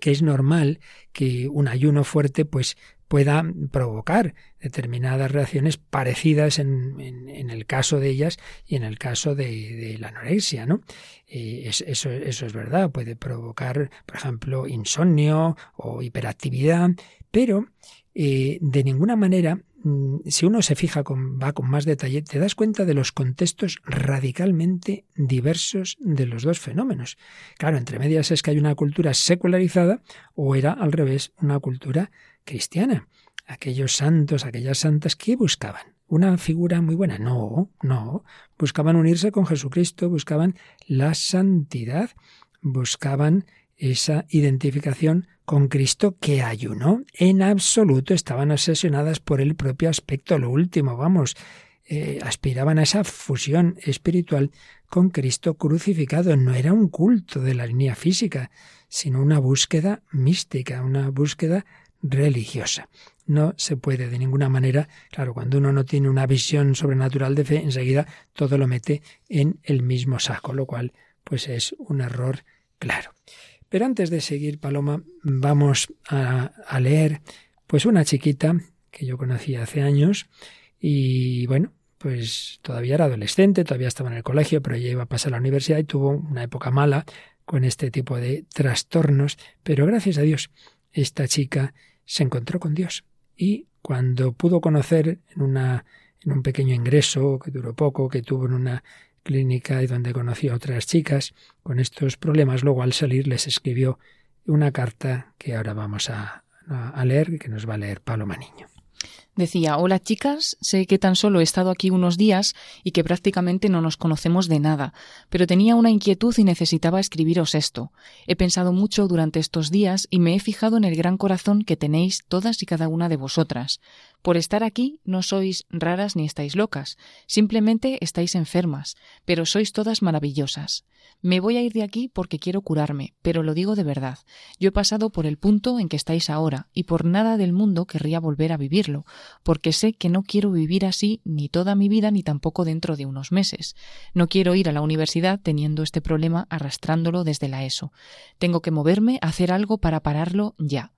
que es normal que un ayuno fuerte pues pueda provocar determinadas reacciones parecidas en, en, el caso de ellas y en el caso de, la anorexia, ¿no? Eh, es, eso, eso es verdad, puede provocar, por ejemplo, insomnio o hiperactividad, pero eh, de ninguna manera si uno se fija con, va con más detalle, te das cuenta de los contextos radicalmente diversos de los dos fenómenos. Claro, entre medias es que hay una cultura secularizada o era al revés, una cultura cristiana. Aquellos santos, aquellas santas, ¿qué buscaban? ¿Una figura muy buena? No, no. Buscaban unirse con Jesucristo, buscaban la santidad, buscaban esa identificación con Cristo que ayunó. En absoluto estaban obsesionadas por el propio aspecto, lo último, vamos, eh, aspiraban a esa fusión espiritual con Cristo crucificado. No era un culto de la línea física, sino una búsqueda mística, una búsqueda religiosa. No se puede de ninguna manera, claro, cuando uno no tiene una visión sobrenatural de fe, enseguida todo lo mete en el mismo saco, lo cual pues es un error claro. Pero antes de seguir, Paloma, vamos a, leer pues una chiquita que yo conocí hace años y bueno, pues todavía era adolescente, todavía estaba en el colegio, pero ya iba a pasar a la universidad y tuvo una época mala con este tipo de trastornos, pero gracias a Dios esta chica se encontró con Dios y cuando pudo conocer en una en un pequeño ingreso que duró poco, que tuvo en una clínica y donde conoció a otras chicas con estos problemas. Luego al salir les escribió una carta que ahora vamos a, a leer, que nos va a leer Paloma Niño. Decía, hola chicas, sé que tan solo he estado aquí unos días y que prácticamente no nos conocemos de nada, pero tenía una inquietud y necesitaba escribiros esto. He pensado mucho durante estos días y me he fijado en el gran corazón que tenéis todas y cada una de vosotras. Por estar aquí no sois raras ni estáis locas, simplemente estáis enfermas, pero sois todas maravillosas. Me voy a ir de aquí porque quiero curarme, pero lo digo de verdad. Yo he pasado por el punto en que estáis ahora, y por nada del mundo querría volver a vivirlo, porque sé que no quiero vivir así ni toda mi vida ni tampoco dentro de unos meses. No quiero ir a la universidad teniendo este problema arrastrándolo desde la ESO. Tengo que moverme, hacer algo para pararlo ya.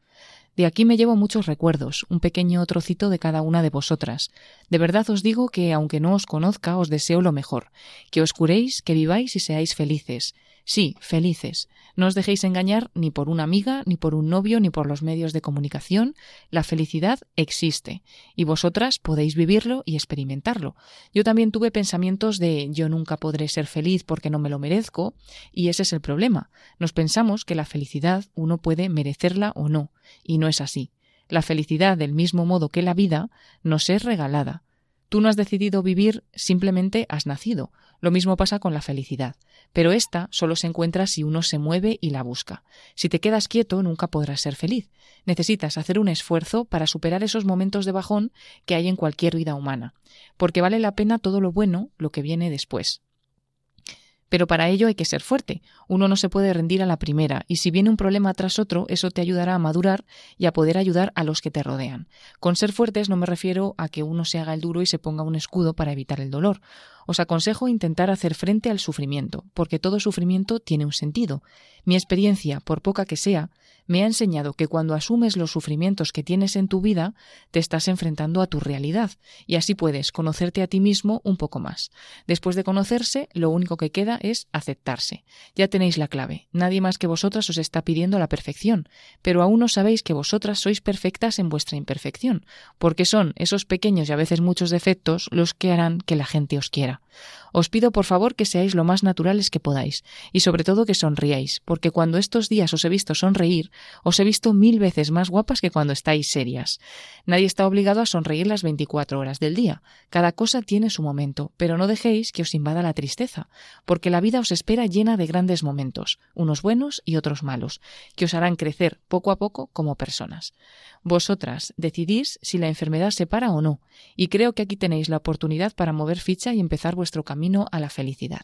De aquí me llevo muchos recuerdos, un pequeño trocito de cada una de vosotras. De verdad os digo que, aunque no os conozca, os deseo lo mejor, que os curéis, que viváis y seáis felices. Sí, felices. No os dejéis engañar ni por una amiga, ni por un novio, ni por los medios de comunicación. La felicidad existe, y vosotras podéis vivirlo y experimentarlo. Yo también tuve pensamientos de yo nunca podré ser feliz porque no me lo merezco, y ese es el problema. Nos pensamos que la felicidad uno puede merecerla o no, y no es así. La felicidad, del mismo modo que la vida, nos es regalada. Tú no has decidido vivir, simplemente has nacido. Lo mismo pasa con la felicidad. Pero esta solo se encuentra si uno se mueve y la busca. Si te quedas quieto, nunca podrás ser feliz. Necesitas hacer un esfuerzo para superar esos momentos de bajón que hay en cualquier vida humana. Porque vale la pena todo lo bueno, lo que viene después. Pero para ello hay que ser fuerte. Uno no se puede rendir a la primera, y si viene un problema tras otro, eso te ayudará a madurar y a poder ayudar a los que te rodean. Con ser fuertes no me refiero a que uno se haga el duro y se ponga un escudo para evitar el dolor. Os aconsejo intentar hacer frente al sufrimiento, porque todo sufrimiento tiene un sentido. Mi experiencia, por poca que sea, me ha enseñado que cuando asumes los sufrimientos que tienes en tu vida, te estás enfrentando a tu realidad, y así puedes conocerte a ti mismo un poco más. Después de conocerse, lo único que queda es aceptarse. Ya tenéis la clave. Nadie más que vosotras os está pidiendo la perfección, pero aún no sabéis que vosotras sois perfectas en vuestra imperfección, porque son esos pequeños y a veces muchos defectos los que harán que la gente os quiera. 있습니다. Os pido por favor que seáis lo más naturales que podáis, y sobre todo que sonriáis, porque cuando estos días os he visto sonreír, os he visto mil veces más guapas que cuando estáis serias. Nadie está obligado a sonreír las veinticuatro horas del día. Cada cosa tiene su momento, pero no dejéis que os invada la tristeza, porque la vida os espera llena de grandes momentos, unos buenos y otros malos, que os harán crecer poco a poco como personas. Vosotras decidís si la enfermedad se para o no, y creo que aquí tenéis la oportunidad para mover ficha y empezar vuestro camino a la felicidad.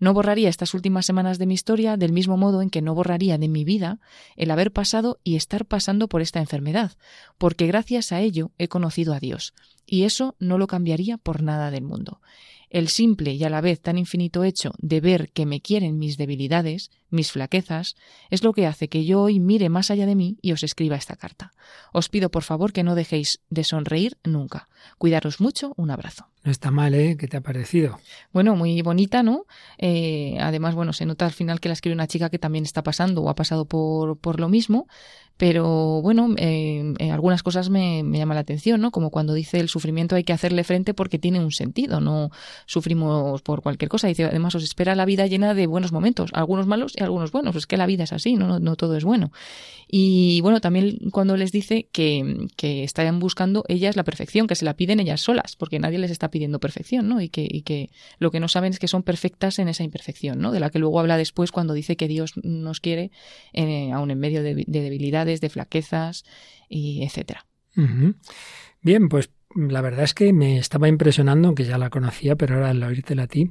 No borraría estas últimas semanas de mi historia del mismo modo en que no borraría de mi vida el haber pasado y estar pasando por esta enfermedad, porque gracias a ello he conocido a Dios, y eso no lo cambiaría por nada del mundo. El simple y a la vez tan infinito hecho de ver que me quieren mis debilidades, mis flaquezas, es lo que hace que yo hoy mire más allá de mí y os escriba esta carta. Os pido por favor que no dejéis de sonreír nunca. Cuidaros mucho, un abrazo. No está mal, ¿eh? ¿Qué te ha parecido? Bueno, muy bonita, ¿no? Eh, además, bueno, se nota al final que la escribe una chica que también está pasando o ha pasado por, por lo mismo, pero bueno, eh, algunas cosas me, me llaman la atención, ¿no? Como cuando dice el sufrimiento hay que hacerle frente porque tiene un sentido, no sufrimos por cualquier cosa. Dice, además os espera la vida llena de buenos momentos, algunos malos algunos buenos. Es que la vida es así, no, no, todo es bueno. Y bueno, también cuando les dice que, que buscando ellas la perfección, que se la piden ellas solas, porque nadie les está pidiendo perfección, ¿no? Y que, y que lo que no saben es que son perfectas en esa imperfección, ¿no? De la que luego habla después cuando dice que Dios nos quiere, eh, aún en medio de, de debilidades de flaquezas y etcétera. Bien, pues la verdad es que me estaba impresionando, aunque ya la conocía, pero ahora al oírtela a ti,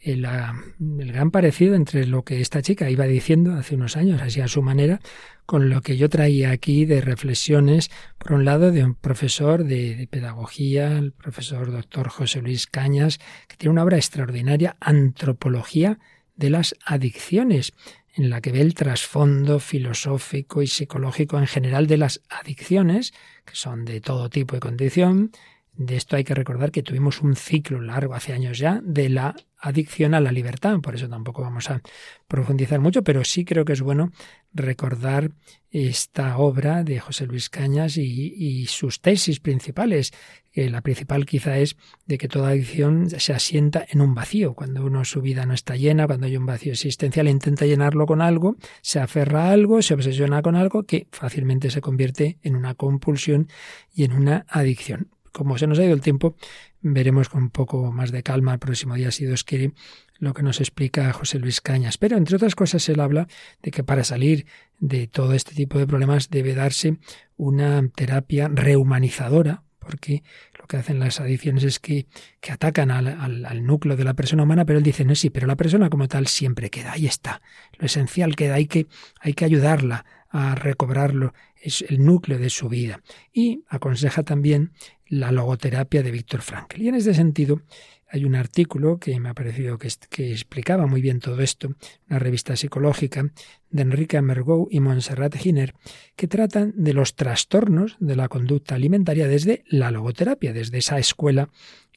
el, el, gran parecido entre lo que esta chica iba diciendo hace unos años, así a su manera, con lo que yo traía aquí de reflexiones, por un lado, de un profesor de, de pedagogía, el profesor doctor José Luis Cañas, que tiene una obra extraordinaria, Antropología de las Adicciones en la que ve el trasfondo filosófico y psicológico en general de las adicciones, que son de todo tipo y condición. De esto hay que recordar que tuvimos un ciclo largo hace años ya de la adicción a la libertad, por eso tampoco vamos a profundizar mucho, pero sí creo que es bueno recordar esta obra de José Luis Cañas y, sus tesis principales, la principal quizá es de que toda adicción se asienta en un vacío, cuando uno su vida no está llena, cuando hay un vacío existencial, intenta llenarlo con algo, se aferra a algo, se obsesiona con algo que fácilmente se convierte en una compulsión y en una adicción. como se nos ha ido el tiempo, veremos con un poco más de calma el próximo día, si Dios quiere, lo que nos explica José Luis Cañas. Pero, entre otras cosas, él habla de que para salir de todo este tipo de problemas debe darse una terapia rehumanizadora, porque lo que hacen las adicciones es que, que atacan al, al, núcleo de la persona humana, pero él dice, no, sí, pero la persona como tal siempre queda, ahí está, lo esencial queda, hay que, hay que ayudarla a recobrarlo, es el núcleo de su vida. Y aconseja también la logoterapia de Víctor Frankl. Y en este sentido, hay un artículo que me ha parecido que, explicaba muy bien todo esto, una revista psicológica de Enrique Mergou y Montserrat Giner, que tratan de los trastornos de la conducta alimentaria desde la logoterapia, desde esa escuela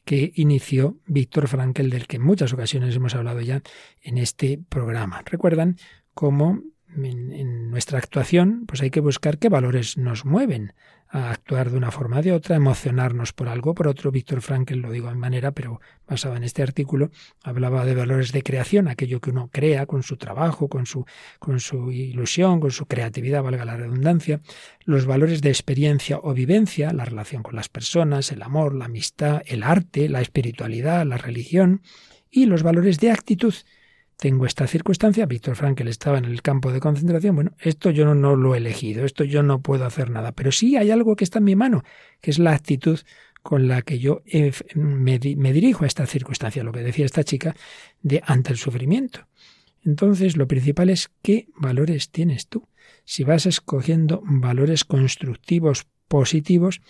que inició Víctor Frankl, del que en muchas ocasiones hemos hablado ya en este programa. Recuerdan cómo en, nuestra actuación, pues hay que buscar qué valores nos mueven a actuar de una forma o de otra, emocionarnos por algo, por otro. Víctor Frankl, lo digo en manera, pero basado en este artículo, hablaba de valores de creación, aquello que uno crea con su trabajo, con su, con su ilusión, con su creatividad, valga la redundancia, los valores de experiencia o vivencia, la relación con las personas, el amor, la amistad, el arte, la espiritualidad, la religión, y los valores de actitud, tengo esta circunstancia, Víctor Frankl estaba en el campo de concentración, bueno, esto yo no, lo he elegido, esto yo no puedo hacer nada, pero sí hay algo que está en mi mano, que es la actitud con la que yo me, me, dirijo a esta circunstancia, lo que decía esta chica, de ante el sufrimiento. Entonces, lo principal es qué valores tienes tú. Si vas escogiendo valores constructivos, positivos,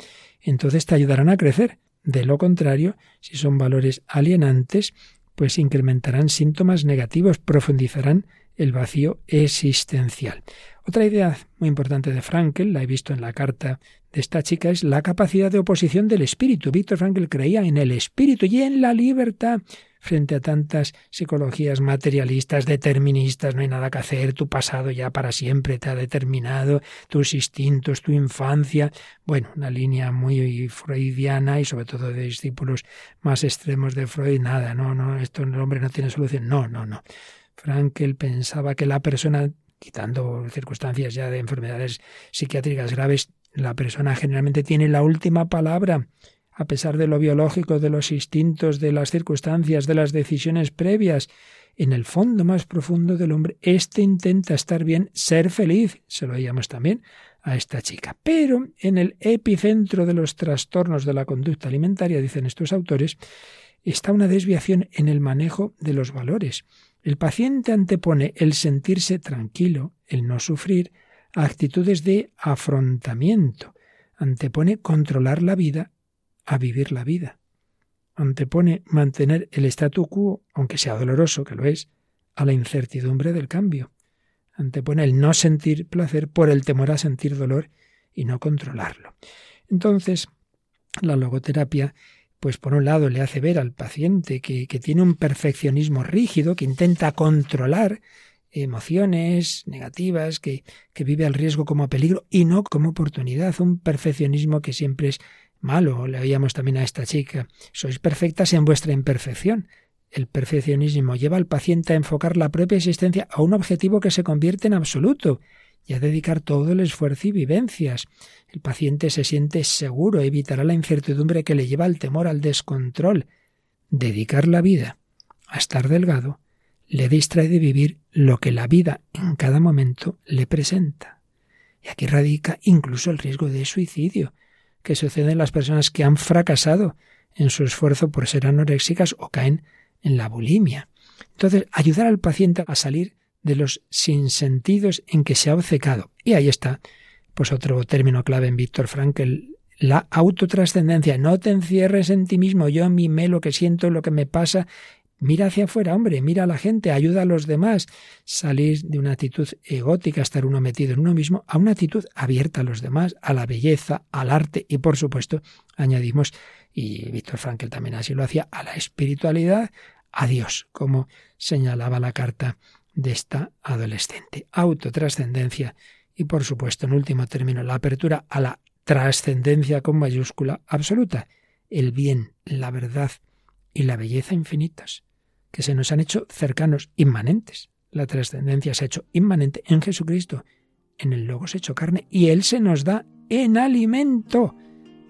entonces te ayudarán a crecer. De lo contrario, si son valores alienantes, pues incrementarán síntomas negativos, profundizarán el vacío existencial. Otra idea muy importante de Frankel, la he visto en la carta de esta chica, es la capacidad de oposición del espíritu. Víctor Frankel creía en el espíritu y en la libertad frente a tantas psicologías materialistas, deterministas, no hay nada que hacer, tu pasado ya para siempre te ha determinado, tus instintos, tu infancia. Bueno, una línea muy freudiana y sobre todo de discípulos más extremos de Freud, nada, no, no, esto el hombre no tiene solución, no, no, no. Frankel pensaba que la persona, quitando circunstancias ya de enfermedades psiquiátricas graves, la persona generalmente tiene la última palabra a pesar de lo biológico, de los instintos, de las circunstancias, de las decisiones previas. En el fondo más profundo del hombre, éste intenta estar bien, ser feliz. Se lo oíamos también a esta chica. Pero en el epicentro de los trastornos de la conducta alimentaria, dicen estos autores, está una desviación en el manejo de los valores. El paciente antepone el sentirse tranquilo, el no sufrir, a actitudes de afrontamiento. Antepone controlar la vida a vivir la vida. Antepone mantener el statu quo, aunque sea doloroso, que lo es, a la incertidumbre del cambio. Antepone el no sentir placer por el temor a sentir dolor y no controlarlo. Entonces, la logoterapia, pues por un lado le hace ver al paciente que, tiene un perfeccionismo rígido, que intenta controlar emociones negativas, que, que vive al riesgo como peligro y no como oportunidad, un perfeccionismo que siempre es malo. Le oíamos también a esta chica. Sois perfectas en vuestra imperfección. El perfeccionismo lleva al paciente a enfocar la propia existencia a un objetivo que se convierte en absoluto y a dedicar todo el esfuerzo y vivencias. El paciente se siente seguro, evitará la incertidumbre que le lleva al temor, al descontrol. Dedicar la vida a estar delgado le distrae de vivir lo que la vida en cada momento le presenta. Y aquí radica incluso el riesgo de suicidio, que sucede en las personas que han fracasado en su esfuerzo por ser anoréxicas o caen en la bulimia. Entonces, ayudar al paciente a salir de los sinsentidos en que se ha obcecado. Y ahí está, pues otro término clave en Víctor Frankl, la autotrascendencia. No te encierres en ti mismo, yo mimé lo que siento, lo que me pasa Mira hacia afuera, hombre, mira a la gente, ayuda a los demás. Salir de una actitud egótica, estar uno metido en uno mismo, a una actitud abierta a los demás, a la belleza, al arte y, por supuesto, añadimos, y Víctor Frankel también así lo hacía, a la espiritualidad, a Dios, como señalaba la carta de esta adolescente. Autotrascendencia y, por supuesto, en último término, la apertura a la trascendencia con mayúscula absoluta, el bien, la verdad y la belleza infinitas que se nos han hecho cercanos, inmanentes. La trascendencia se ha hecho inmanente en Jesucristo, en el Logos hecho carne, y Él se nos da en alimento,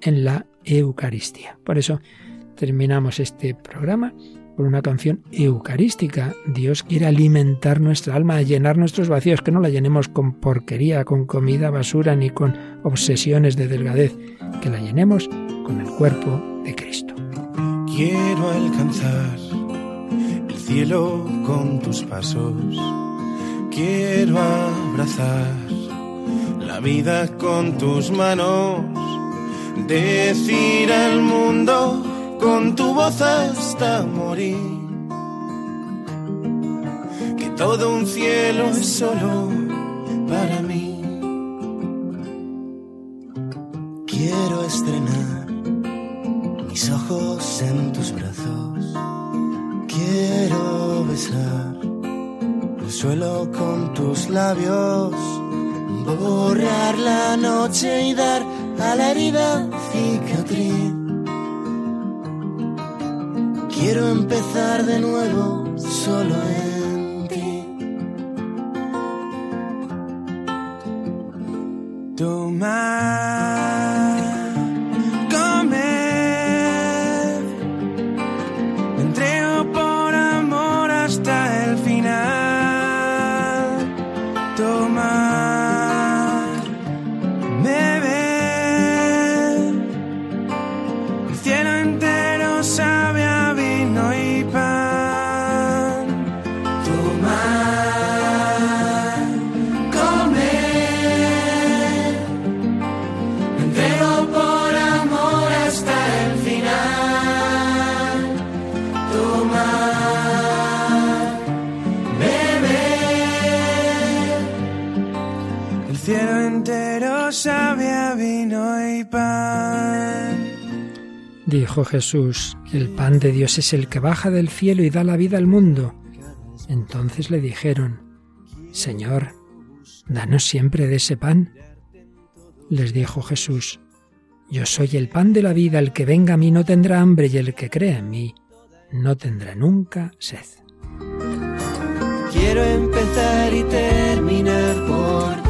en la Eucaristía. Por eso terminamos este programa con una canción eucarística. Dios quiere alimentar nuestra alma, llenar nuestros vacíos, que no la llenemos con porquería, con comida basura ni con obsesiones de delgadez, que la llenemos con el cuerpo de Cristo. Quiero alcanzar el cielo con tus pasos. Quiero abrazar la vida con tus manos. Decir al mundo con tu voz hasta morir. Que todo un cielo es solo para mí. Quiero estrenar mis ojos en tus brazos. Quiero besar el suelo con tus labios. Borrar la noche y dar a la herida cicatriz. Quiero empezar de nuevo solo en ti. Tomar, Dijo Jesús, el pan de Dios es el que baja del cielo y da la vida al mundo. Entonces le dijeron, Señor, danos siempre de ese pan. Les dijo Jesús, Yo soy el pan de la vida, el que venga a mí no tendrá hambre y el que cree en mí no tendrá nunca sed. Quiero empezar y terminar por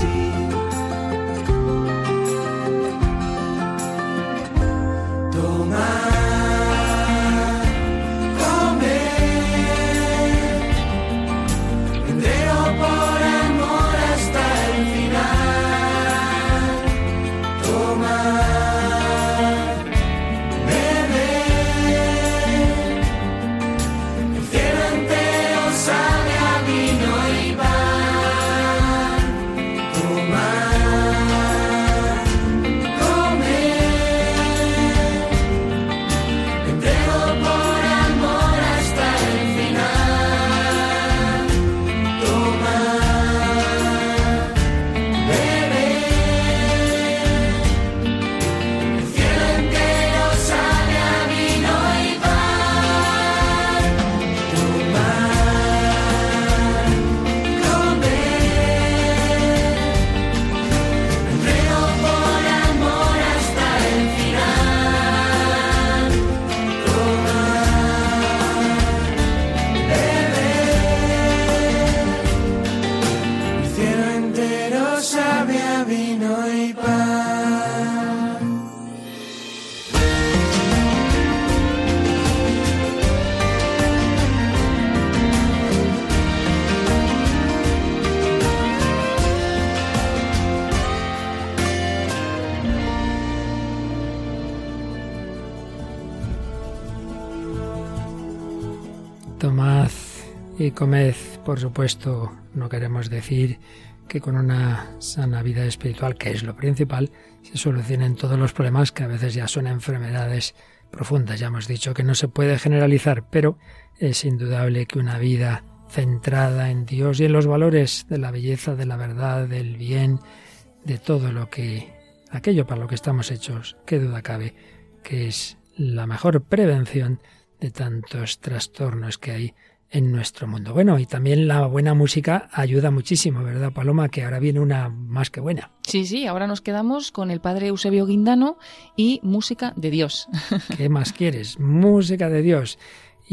por supuesto, no queremos decir que con una sana vida espiritual, que es lo principal, se solucionen todos los problemas que a veces ya son enfermedades profundas. Ya hemos dicho que no se puede generalizar, pero es indudable que una vida centrada en Dios y en los valores de la belleza, de la verdad, del bien, de todo lo que aquello para lo que estamos hechos, qué duda cabe, que es la mejor prevención de tantos trastornos que hay en nuestro mundo. Bueno, y también la buena música ayuda muchísimo, ¿verdad, Paloma? Que ahora viene una más que buena. Sí, sí, ahora nos quedamos con el padre Eusebio Guindano y música de Dios. ¿Qué más quieres? Música de Dios.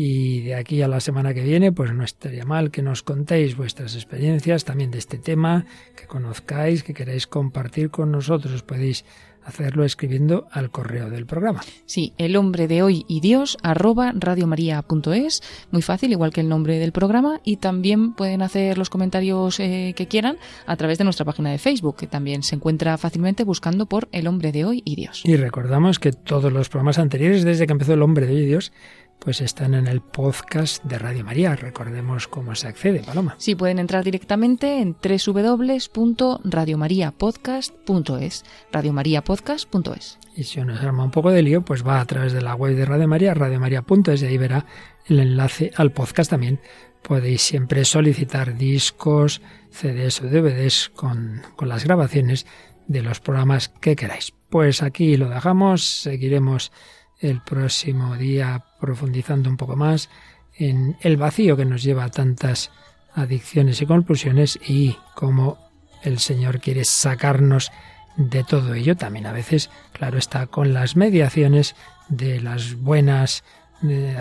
Y de aquí a la semana que viene, pues no estaría mal que nos contéis vuestras experiencias también de este tema, que conozcáis, que queráis compartir con nosotros. Podéis hacerlo escribiendo al correo del programa. Sí, el hombre de hoy y Dios arroba radiomaria.es, muy fácil, igual que el nombre del programa, y también pueden hacer los comentarios eh, que quieran a través de nuestra página de Facebook, que también se encuentra fácilmente buscando por el hombre de hoy y Dios. Y recordamos que todos los programas anteriores, desde que empezó el hombre de hoy y Dios, pues están en el podcast de Radio María. Recordemos cómo se accede, Paloma. Sí, pueden entrar directamente en www.radiomariapodcast.es, radiomariapodcast.es. Y si uno se arma un poco de lío, pues va a través de la web de Radio María, radiomaria.es, y ahí verá el enlace al podcast también. Podéis siempre solicitar discos, CDs o DVDs con, con las grabaciones de los programas que queráis. Pues aquí lo dejamos, seguiremos el próximo día profundizando un poco más en el vacío que nos lleva a tantas adicciones y compulsiones y cómo el Señor quiere sacarnos de todo ello. También a veces, claro, está con las mediaciones de las buenas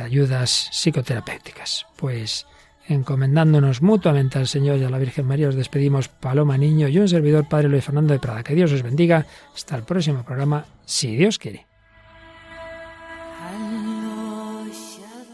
ayudas psicoterapéuticas. Pues encomendándonos mutuamente al Señor y a la Virgen María, os despedimos Paloma Niño y un servidor Padre Luis Fernando de Prada. Que Dios os bendiga. Hasta el próximo programa, si Dios quiere.